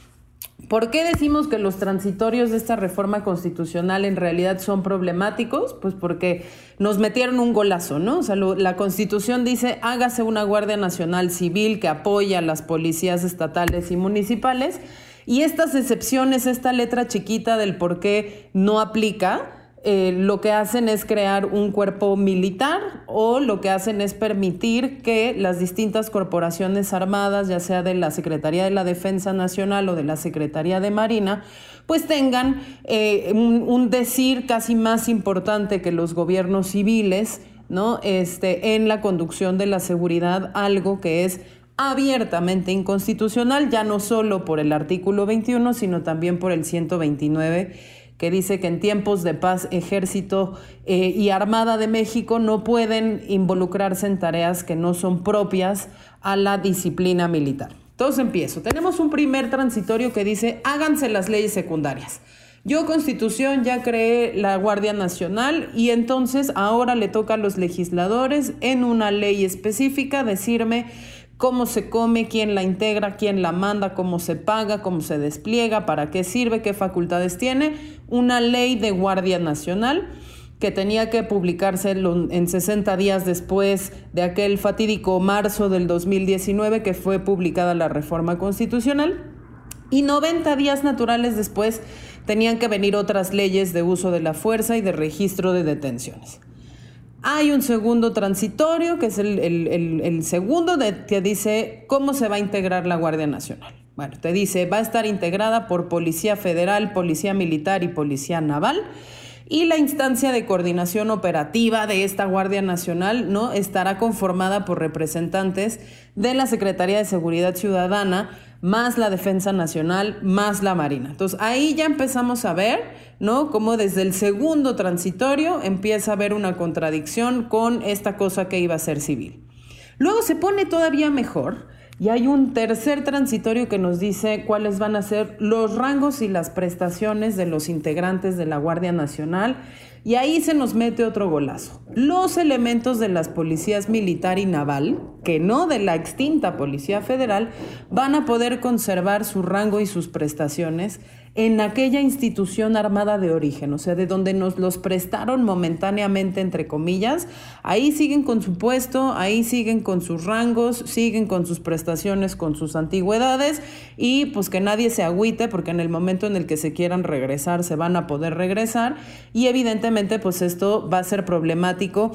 ¿Por qué decimos que los transitorios de esta reforma constitucional en realidad son problemáticos? Pues porque nos metieron un golazo, ¿no? O sea, la constitución dice, hágase una Guardia Nacional Civil que apoya a las policías estatales y municipales, y estas excepciones, esta letra chiquita del por qué no aplica, eh, lo que hacen es crear un cuerpo militar o lo que hacen es permitir que las distintas corporaciones armadas, ya sea de la Secretaría de la Defensa Nacional o de la Secretaría de Marina, pues tengan eh, un, decir casi más importante que los gobiernos civiles, ¿no? Este, en la conducción de la seguridad, algo que es abiertamente inconstitucional, ya no solo por el artículo 21, sino también por el 129 que dice que en tiempos de paz ejército eh, y armada de México no pueden involucrarse en tareas que no son propias a la disciplina militar. Entonces empiezo. Tenemos un primer transitorio que dice háganse las leyes secundarias. Yo constitución ya creé la Guardia Nacional y entonces ahora le toca a los legisladores en una ley específica decirme cómo se come, quién la integra, quién la manda, cómo se paga, cómo se despliega, para qué sirve, qué facultades tiene. Una ley de Guardia Nacional que tenía que publicarse en 60 días después de aquel fatídico marzo del 2019 que fue publicada la reforma constitucional. Y 90 días naturales después tenían que venir otras leyes de uso de la fuerza y de registro de detenciones. Hay un segundo transitorio, que es el, segundo que dice cómo se va a integrar la Guardia Nacional. Bueno, te dice, va a estar integrada por Policía Federal, Policía Militar y Policía Naval. Y la instancia de coordinación operativa de esta Guardia Nacional ¿no? estará conformada por representantes de la Secretaría de Seguridad Ciudadana, más la Defensa Nacional, más la Marina. Entonces ahí ya empezamos a ver, ¿no? Cómo desde el segundo transitorio empieza a haber una contradicción con esta cosa que iba a ser civil. Luego se pone todavía mejor Y hay un tercer transitorio que nos dice cuáles van a ser los rangos y las prestaciones de los integrantes de la Guardia Nacional. Y ahí se nos mete otro golazo. Los elementos de las policías militar y naval, que no de la extinta Policía Federal, van a poder conservar su rango y sus prestaciones en aquella institución armada de origen, o sea, de donde nos los prestaron momentáneamente, entre comillas, ahí siguen con su puesto, ahí siguen con sus rangos, siguen con sus prestaciones, con sus antigüedades y pues que nadie se agüite porque en el momento en el que se quieran regresar se van a poder regresar y evidentemente pues esto va a ser problemático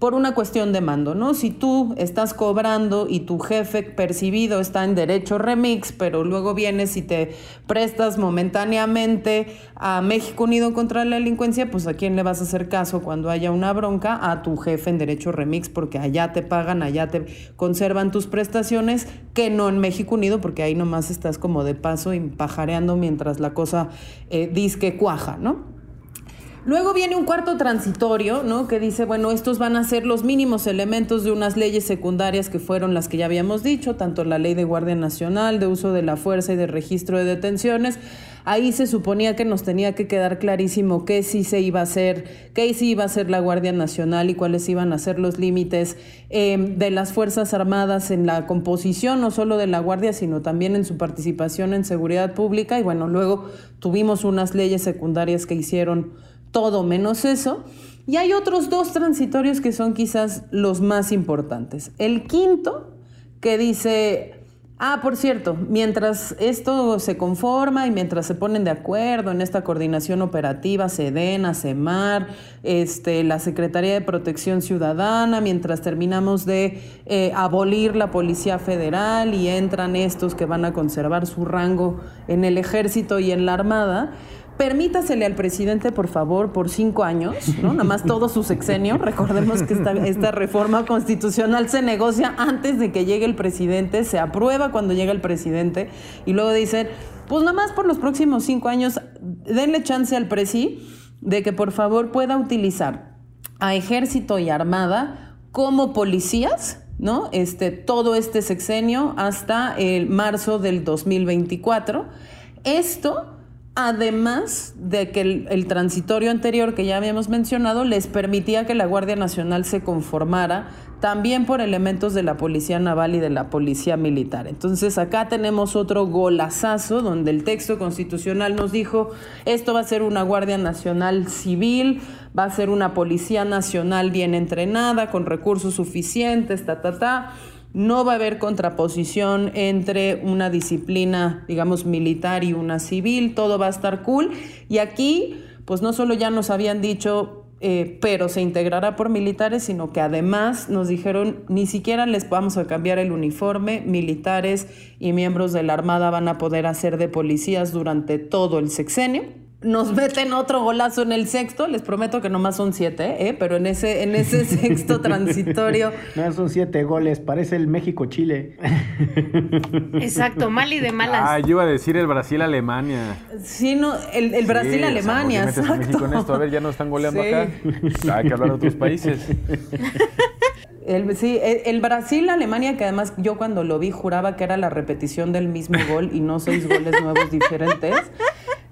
por una cuestión de mando, ¿no? Si tú estás cobrando y tu jefe percibido está en derecho remix, pero luego vienes y te prestas momentáneamente a México Unido contra la delincuencia, pues a quién le vas a hacer caso cuando haya una bronca a tu jefe en derecho remix, porque allá te pagan, allá te conservan tus prestaciones, que no en México Unido, porque ahí nomás estás como de paso y pajareando mientras la cosa eh, disque cuaja, ¿no? Luego viene un cuarto transitorio, ¿no? Que dice, bueno, estos van a ser los mínimos elementos de unas leyes secundarias que fueron las que ya habíamos dicho, tanto la ley de Guardia Nacional, de uso de la fuerza y de registro de detenciones. Ahí se suponía que nos tenía que quedar clarísimo qué sí se iba a hacer, qué sí iba a ser la Guardia Nacional y cuáles iban a ser los límites eh, de las Fuerzas Armadas en la composición, no solo de la Guardia, sino también en su participación en seguridad pública. Y bueno, luego tuvimos unas leyes secundarias que hicieron todo menos eso. Y hay otros dos transitorios que son quizás los más importantes. El quinto, que dice, ah, por cierto, mientras esto se conforma y mientras se ponen de acuerdo en esta coordinación operativa, SEDENA, CEMAR, este, la Secretaría de Protección Ciudadana, mientras terminamos de eh, abolir la Policía Federal y entran estos que van a conservar su rango en el ejército y en la Armada, permítasele al presidente, por favor, por cinco años, ¿no? Nada más todo su sexenio. Recordemos que esta, reforma constitucional se negocia antes de que llegue el presidente, se aprueba cuando llega el presidente y luego dicen, pues nada más por los próximos cinco años, denle chance al presi de que por favor pueda utilizar a ejército y armada como policías ¿no? Este, todo este sexenio hasta el marzo del 2024. Esto además de que el, transitorio anterior que ya habíamos mencionado les permitía que la Guardia Nacional se conformara también por elementos de la Policía Naval y de la Policía Militar. Entonces acá tenemos otro golazazo donde el texto constitucional nos dijo, esto va a ser una Guardia Nacional civil, va a ser una Policía Nacional bien entrenada, con recursos suficientes, ta, ta, ta no va a haber contraposición entre una disciplina, digamos, militar y una civil, todo va a estar cool. Y aquí, pues no solo ya nos habían dicho, eh, pero se integrará por militares, sino que además nos dijeron, ni siquiera les vamos a cambiar el uniforme, militares y miembros de la Armada van a poder hacer de policías durante todo el sexenio nos meten otro golazo en el sexto, les prometo que nomás son siete, ¿eh? pero en ese, en ese sexto transitorio. No, son siete goles, parece el México-Chile. Exacto, mal y de malas. Ah, yo iba a decir el Brasil-Alemania. Sí, no, el, el Brasil-Alemania, exacto. México en esto? A ver, ya no están goleando acá. Hay que hablar de otros países. El, sí, el, Brasil-Alemania, que además yo cuando lo vi juraba que era la repetición del mismo gol y no seis goles nuevos diferentes.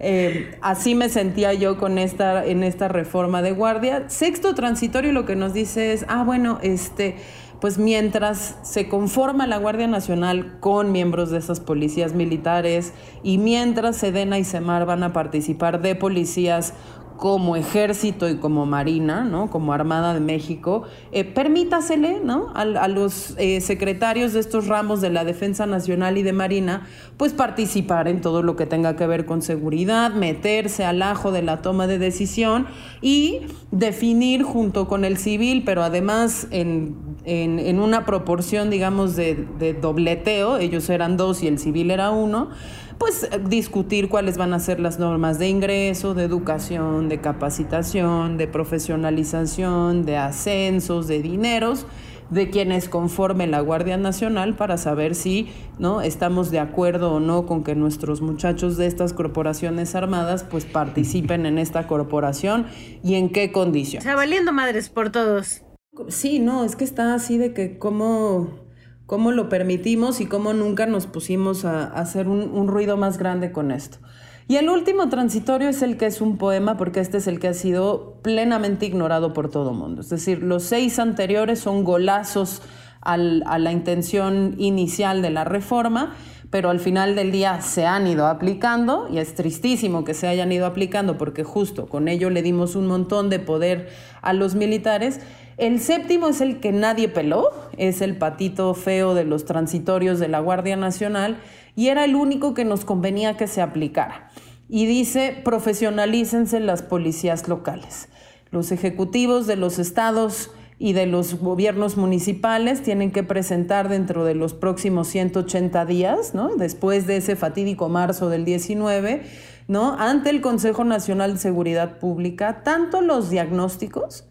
Eh, así me sentía yo con esta, en esta reforma de guardia. Sexto transitorio lo que nos dice es, ah, bueno, este, pues mientras se conforma la Guardia Nacional con miembros de esas policías militares y mientras Sedena y Semar van a participar de policías como ejército y como marina, ¿no? como Armada de México, eh, permítasele ¿no? a, los eh, secretarios de estos ramos de la Defensa Nacional y de Marina, pues participar en todo lo que tenga que ver con seguridad, meterse al ajo de la toma de decisión y definir junto con el civil, pero además en, en, una proporción, digamos, de, de dobleteo, ellos eran dos y el civil era uno, pues discutir cuáles van a ser las normas de ingreso, de educación, de capacitación, de profesionalización, de ascensos, de dineros de quienes conformen la Guardia Nacional para saber si no estamos de acuerdo o no con que nuestros muchachos de estas corporaciones armadas pues participen en esta corporación y en qué condiciones. O sea, valiendo madres por todos. Sí, no, es que está así de que cómo cómo lo permitimos y cómo nunca nos pusimos a, hacer un, ruido más grande con esto. Y el último transitorio es el que es un poema, porque este es el que ha sido plenamente ignorado por todo el mundo. Es decir, los seis anteriores son golazos a la intención inicial de la reforma, pero al final del día se han ido aplicando y es tristísimo que se hayan ido aplicando porque justo con ello le dimos un montón de poder a los militares. El séptimo es el que nadie peló, es el patito feo de los transitorios de la Guardia Nacional y era el único que nos convenía que se aplicara. Y dice, profesionalícense las policías locales. Los ejecutivos de los estados y de los gobiernos municipales tienen que presentar dentro de los próximos 180 días, ¿no? después de ese fatídico marzo del 19, ¿no? ante el Consejo Nacional de Seguridad Pública, tanto los diagnósticos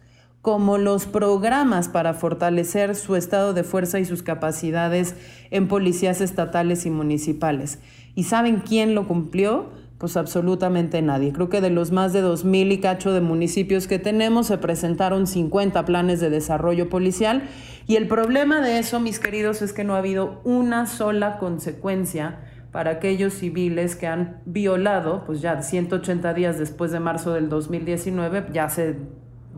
como los programas para fortalecer su estado de fuerza y sus capacidades en policías estatales y municipales. ¿Y saben quién lo cumplió? Pues absolutamente nadie. Creo que de los más de 2.000 y cacho de municipios que tenemos se presentaron 50 planes de desarrollo policial y el problema de eso, mis queridos, es que no ha habido una sola consecuencia para aquellos civiles que han violado, pues ya 180 días después de marzo del 2019, ya se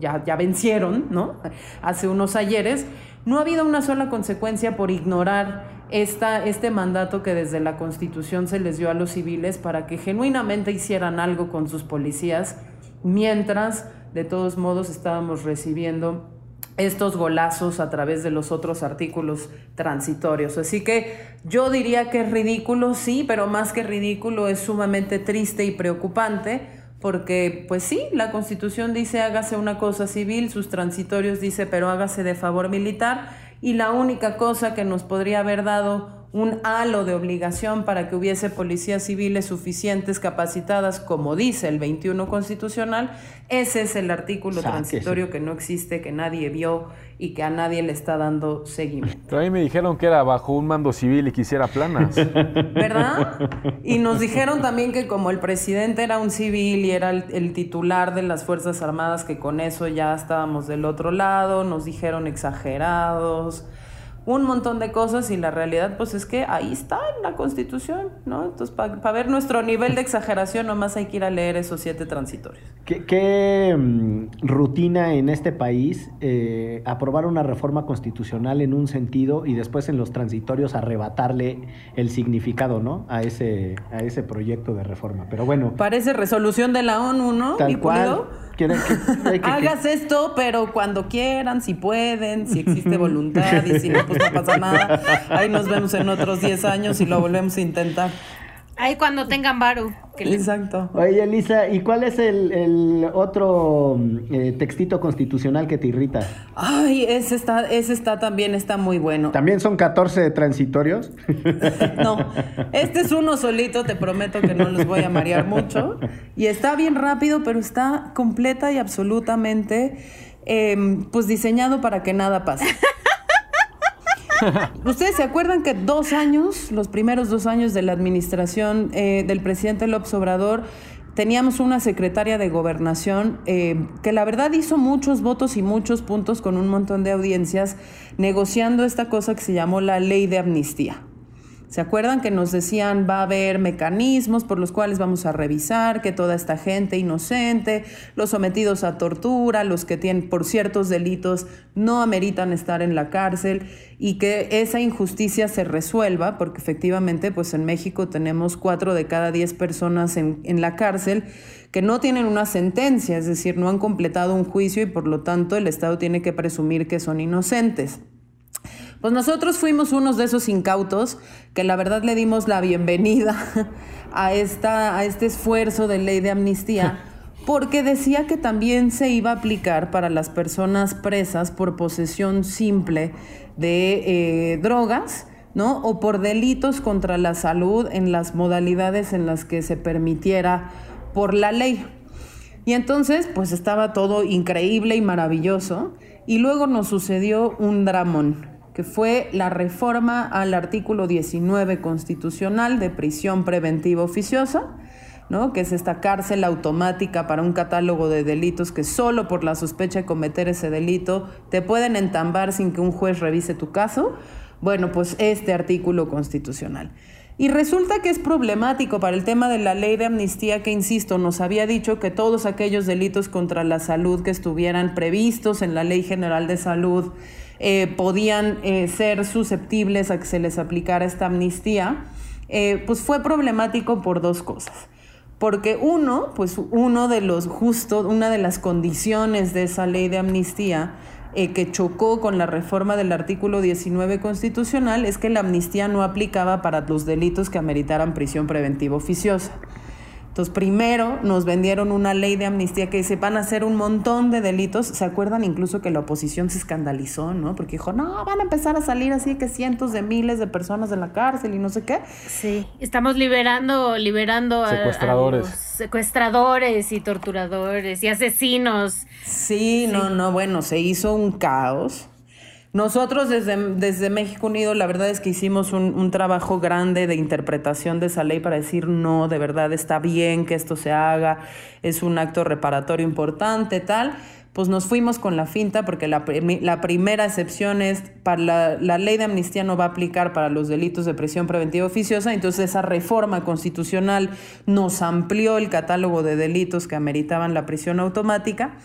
ya, ya vencieron, ¿no? Hace unos ayeres, no ha habido una sola consecuencia por ignorar esta, este mandato que desde la Constitución se les dio a los civiles para que genuinamente hicieran algo con sus policías, mientras de todos modos estábamos recibiendo estos golazos a través de los otros artículos transitorios. Así que yo diría que es ridículo, sí, pero más que ridículo es sumamente triste y preocupante porque pues sí, la constitución dice hágase una cosa civil, sus transitorios dice pero hágase de favor militar y la única cosa que nos podría haber dado un halo de obligación para que hubiese policías civiles suficientes capacitadas, como dice el 21 constitucional, ese es el artículo transitorio que no existe, que nadie vio y que a nadie le está dando seguimiento. Pero a mí me dijeron que era bajo un mando civil y quisiera planas. ¿Verdad? Y nos dijeron también que como el presidente era un civil y era el, el titular de las Fuerzas Armadas, que con eso ya estábamos del otro lado, nos dijeron exagerados un montón de cosas y la realidad pues es que ahí está en la constitución, ¿no? Entonces para ver nuestro nivel de exageración nomás hay que ir a leer esos siete transitorios. ¿Qué, mm, rutina en este país eh, aprobar una reforma constitucional en un sentido y después en los transitorios arrebatarle el significado, ¿no? A ese, a ese proyecto de reforma. Pero bueno. Parece resolución de la ONU, ¿no? Tal cual. Hagas esto, pero cuando quieran, si pueden, si existe voluntad y si no, pues no pasa nada. Ahí nos vemos en otros 10 años y lo volvemos a intentar. Ahí cuando tengan varu. Exacto. Oye, Elisa, ¿y cuál es el, otro eh, textito constitucional que te irrita? Ay, ese está, ese está también, está muy bueno. ¿También son 14 transitorios? no, este es uno solito, te prometo que no los voy a marear mucho. Y está bien rápido, pero está completa y absolutamente em, pues diseñado para que nada pase. Ustedes se acuerdan que dos años, los primeros dos años de la administración eh, del presidente López Obrador, teníamos una secretaria de gobernación eh, que la verdad hizo muchos votos y muchos puntos con un montón de audiencias negociando esta cosa que se llamó la ley de amnistía. ¿Se acuerdan que nos decían va a haber mecanismos por los cuales vamos a revisar que toda esta gente inocente, los sometidos a tortura, los que tienen por ciertos delitos no ameritan estar en la cárcel y que esa injusticia se resuelva, porque efectivamente pues en México tenemos cuatro de cada diez personas en, en la cárcel que no tienen una sentencia, es decir, no han completado un juicio y por lo tanto el Estado tiene que presumir que son inocentes. Pues nosotros fuimos unos de esos incautos que la verdad le dimos la bienvenida a, esta, a este esfuerzo de ley de amnistía, porque decía que también se iba a aplicar para las personas presas por posesión simple de eh, drogas, ¿no? O por delitos contra la salud en las modalidades en las que se permitiera por la ley. Y entonces, pues estaba todo increíble y maravilloso. Y luego nos sucedió un dramón que fue la reforma al artículo 19 constitucional de prisión preventiva oficiosa, ¿no? que es esta cárcel automática para un catálogo de delitos que solo por la sospecha de cometer ese delito te pueden entambar sin que un juez revise tu caso, Bueno, pues este artículo constitucional. Y resulta que es problemático para el tema de la ley de amnistía que, insisto, nos había dicho que todos aquellos delitos contra la salud que estuvieran previstos en la Ley General de Salud eh, podían eh, ser susceptibles a que se les aplicara esta amnistía, eh, pues fue problemático por dos cosas. Porque uno, pues uno de los justos, una de las condiciones de esa ley de amnistía que chocó con la reforma del artículo 19 constitucional es que la amnistía no aplicaba para los delitos que ameritaran prisión preventiva oficiosa. Entonces, primero nos vendieron una ley de amnistía que dice van a hacer un montón de delitos. ¿Se acuerdan incluso que la oposición se escandalizó, ¿no? Porque dijo, no, van a empezar a salir así que cientos de miles de personas de la cárcel y no sé qué. Sí, estamos liberando, liberando a- Secuestradores. a los secuestradores y torturadores y asesinos. Sí, no, no, bueno, se hizo un caos. Nosotros desde, desde México Unido, la verdad es que hicimos un, un trabajo grande de interpretación de esa ley para decir, no, de verdad está bien que esto se haga, es un acto reparatorio importante, tal. Pues nos fuimos con la finta porque la, primera excepción es, para la, la ley de amnistía no va a aplicar para los delitos de prisión preventiva oficiosa, entonces esa reforma constitucional nos amplió el catálogo de delitos que ameritaban la prisión automática.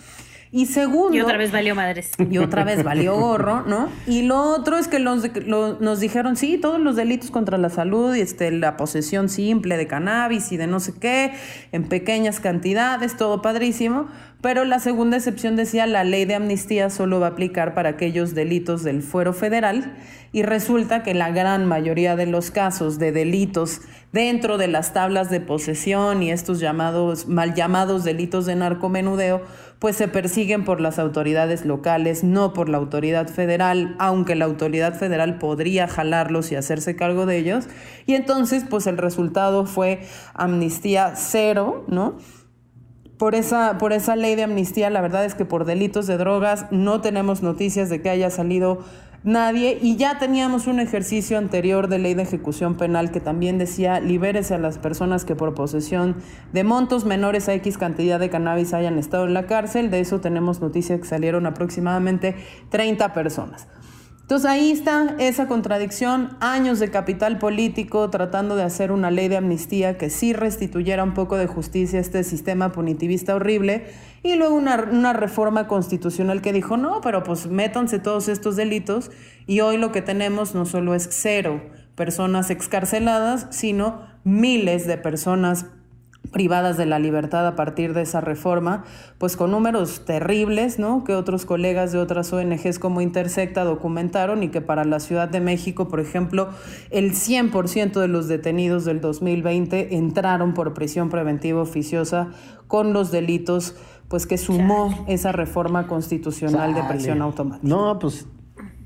Y segundo... Y otra vez valió madres. Y otra vez valió gorro, ¿no? Y lo otro es que los- lo- nos dijeron, sí, todos los delitos contra la salud, y este, la posesión simple de cannabis y de no sé qué, en pequeñas cantidades, todo padrísimo. Pero la segunda excepción decía, la ley de amnistía solo va a aplicar para aquellos delitos del fuero federal. Y resulta que la gran mayoría de los casos de delitos dentro de las tablas de posesión y estos llamados, mal llamados delitos de narcomenudeo, pues se persiguen por las autoridades locales, no por la autoridad federal, aunque la autoridad federal podría jalarlos y hacerse cargo de ellos. Y entonces, pues el resultado fue amnistía cero, ¿no? Por esa, por esa ley de amnistía, la verdad es que por delitos de drogas no tenemos noticias de que haya salido nadie y ya teníamos un ejercicio anterior de ley de ejecución penal que también decía libérese a las personas que por posesión de montos menores a X cantidad de cannabis hayan estado en la cárcel. De eso tenemos noticias que salieron aproximadamente 30 personas. Entonces ahí está esa contradicción, años de capital político tratando de hacer una ley de amnistía que sí restituyera un poco de justicia a este sistema punitivista horrible y luego una, una reforma constitucional que dijo, no, pero pues métanse todos estos delitos y hoy lo que tenemos no solo es cero personas excarceladas, sino miles de personas privadas de la libertad a partir de esa reforma, pues con números terribles, ¿no? Que otros colegas de otras ONGs como Intersecta documentaron y que para la Ciudad de México, por ejemplo, el 100% de los detenidos del 2020 entraron por prisión preventiva oficiosa con los delitos pues que sumó esa reforma constitucional de prisión automática. No, pues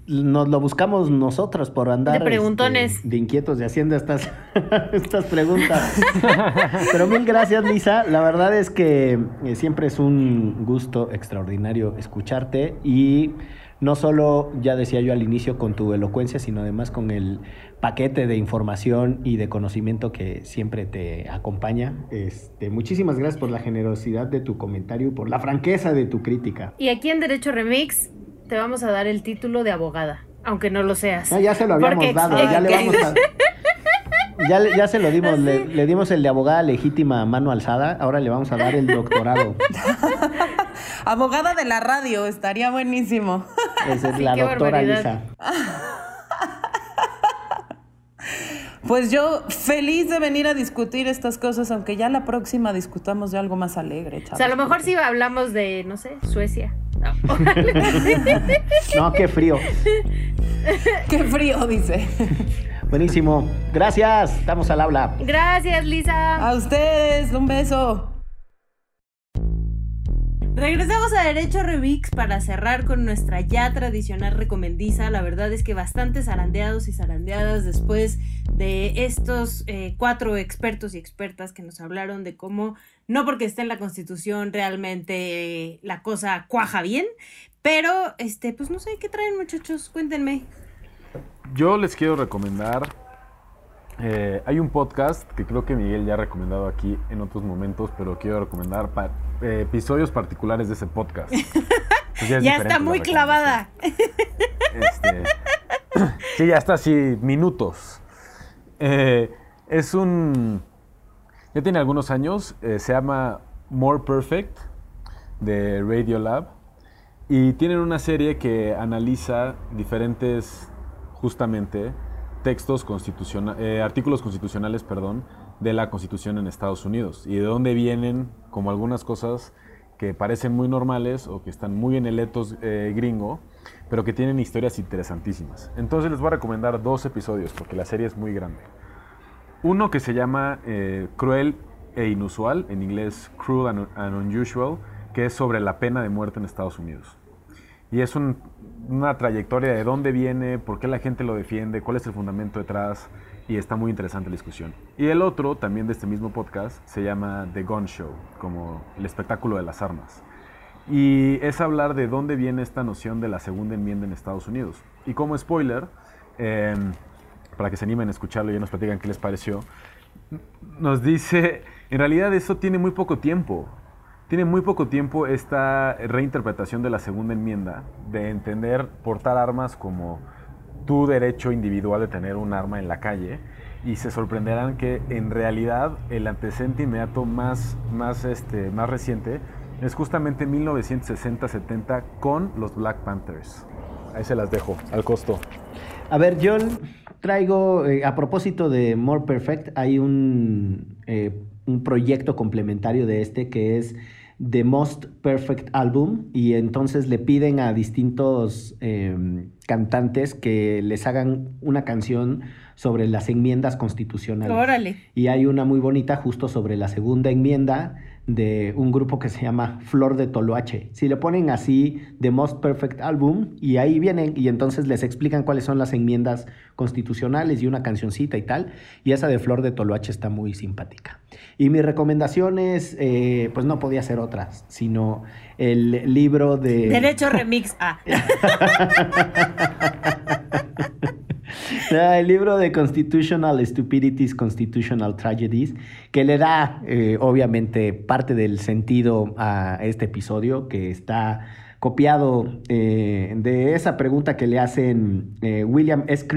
nos lo buscamos nosotros por andar De preguntones. este, de inquietos de haciendo estas, estas preguntas. Pero mil gracias, Lisa. La verdad es que eh, siempre es un gusto extraordinario escucharte y no solo, ya decía yo al inicio, con tu elocuencia, sino además con el paquete de información y de conocimiento que siempre te acompaña. Este, muchísimas gracias por la generosidad de tu comentario y por la franqueza de tu crítica. Y aquí en Derecho Remix te vamos a dar el título de abogada, aunque no lo seas. Ya se lo habíamos Porque dado, ya le vamos a... Ya, se lo dimos, le, le dimos el de abogada legítima a mano alzada, ahora le vamos a dar el doctorado. Abogada de la radio, estaría buenísimo. Esa es Sí, la doctora barbaridad. Lisa. Pues yo feliz de venir a discutir estas cosas, aunque ya la próxima discutamos de algo más alegre, O chavos. sea, a lo mejor si hablamos de, no sé, Suecia. No. No, qué frío. Qué frío, dice. Buenísimo. Gracias. Estamos al habla. Gracias, Lisa. A ustedes, un beso. Regresamos a Derecho Remix para cerrar con nuestra ya tradicional recomendiza. La verdad es que bastante zarandeados y zarandeadas después de estos eh, cuatro expertos y expertas que nos hablaron de cómo, no porque esté en la Constitución realmente eh, la cosa cuaja bien, pero este, pues no sé qué traen muchachos, cuéntenme. Yo les quiero recomendar. eh, hay un podcast que creo que Miguel ya ha recomendado aquí en otros momentos, pero quiero recomendar pa- eh, episodios particulares de ese podcast. Pues es Ya está muy clavada. Este, sí, ya está así, minutos. Eh, es un... Ya tiene algunos años, eh, se llama More Perfect de Radiolab y tienen una serie que analiza diferentes, justamente, textos constitucionales, eh, artículos constitucionales, perdón, de la Constitución en Estados Unidos y de dónde vienen como algunas cosas que parecen muy normales o que están muy en el etos eh, gringo, pero que tienen historias interesantísimas. Entonces les voy a recomendar dos episodios porque la serie es muy grande. Uno que se llama eh, Cruel e Inusual, en inglés Cruel and, Unusual, que es sobre la pena de muerte en Estados Unidos. Y es una trayectoria de dónde viene, por qué la gente lo defiende, cuál es el fundamento detrás, y está muy interesante la discusión. Y el otro, también de este mismo podcast, se llama The Gun Show, como el espectáculo de las armas. Y es hablar de dónde viene esta noción de la segunda enmienda en Estados Unidos. Y como spoiler, em, para que se animen a escucharlo y nos platican qué les pareció, nos dice, en realidad eso tiene muy poco tiempo. Tiene muy poco tiempo esta reinterpretación de la segunda enmienda, de entender portar armas como tu derecho individual de tener un arma en la calle y se sorprenderán que en realidad el antecedente inmediato más, más, este, más reciente es justamente 1960-70 con los Black Panthers. Ahí se las dejo, al costo. A ver, yo traigo, eh, a propósito de More Perfect, hay un, eh, un proyecto complementario de este que es The Most Perfect Album y entonces le piden a distintos em, cantantes que les hagan una canción sobre las enmiendas constitucionales. Órale. Y hay una muy bonita justo sobre la segunda enmienda de un grupo que se llama Flor de Toloache. Si le ponen así The Most Perfect Album y ahí vienen y entonces les explican cuáles son las enmiendas constitucionales y una cancioncita y tal, y esa de Flor de Toloache está muy simpática. Y mi recomendación es, eh, pues no podía ser otra, sino el libro de... Derecho Remix A. el libro de Constitutional Stupidities, Constitutional Tragedies, que le da, eh, obviamente, parte del sentido a este episodio, que está copiado eh, de esa pregunta que le hacen eh, William S.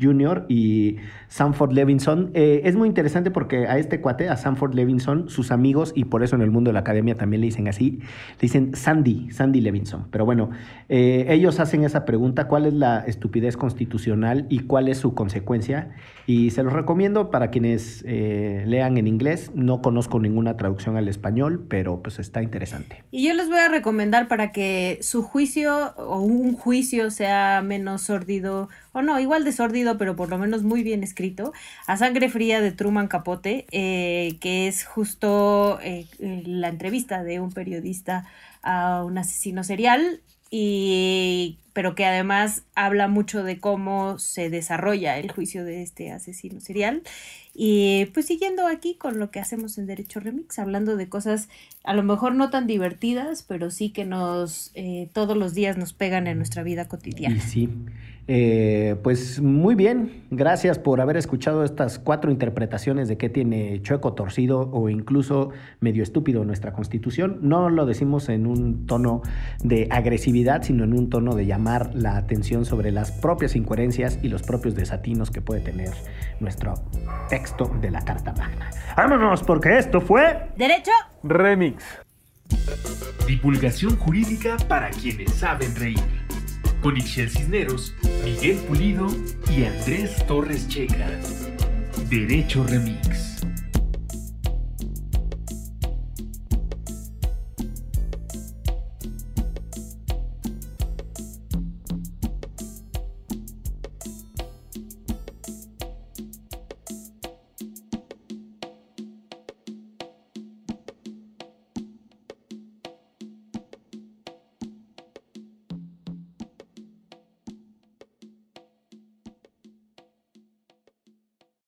Jr. y Sanford Levinson. Eh, es muy interesante porque a este cuate, a Sanford Levinson, sus amigos, y por eso en el mundo de la academia también le dicen así, le dicen Sandy, Sandy Levinson. Pero bueno, ellos hacen esa pregunta, ¿cuál es la estupidez constitucional y cuál es su consecuencia? Y se los recomiendo para quienes lean en inglés. No conozco ninguna traducción al español, pero pues está interesante. Y yo les voy a recomendar para que su juicio o un juicio sea menos sórdido, o no, igual de sórdido, pero por lo menos muy bien escrito, a Sangre Fría de Truman Capote, eh, que es justo eh, la entrevista de un periodista a un asesino serial y pero que además habla mucho de cómo se desarrolla el juicio de este asesino serial. Y pues siguiendo aquí con lo que hacemos en Derecho Remix, hablando de cosas a lo mejor no tan divertidas, pero sí que nos eh, todos los días nos pegan en nuestra vida cotidiana. Sí. Eh, pues muy bien, gracias por haber escuchado estas cuatro interpretaciones de qué tiene chueco, torcido o incluso medio estúpido nuestra constitución. No lo decimos en un tono de agresividad, sino en un tono de llamar la atención sobre las propias incoherencias y los propios desatinos que puede tener nuestro texto de la Carta Magna. Vámonos, porque esto fue... Derecho Remix. Divulgación jurídica para quienes saben reír con Ixel Cisneros, Miguel Pulido y Andrés Torres Checa. Derecho Remix.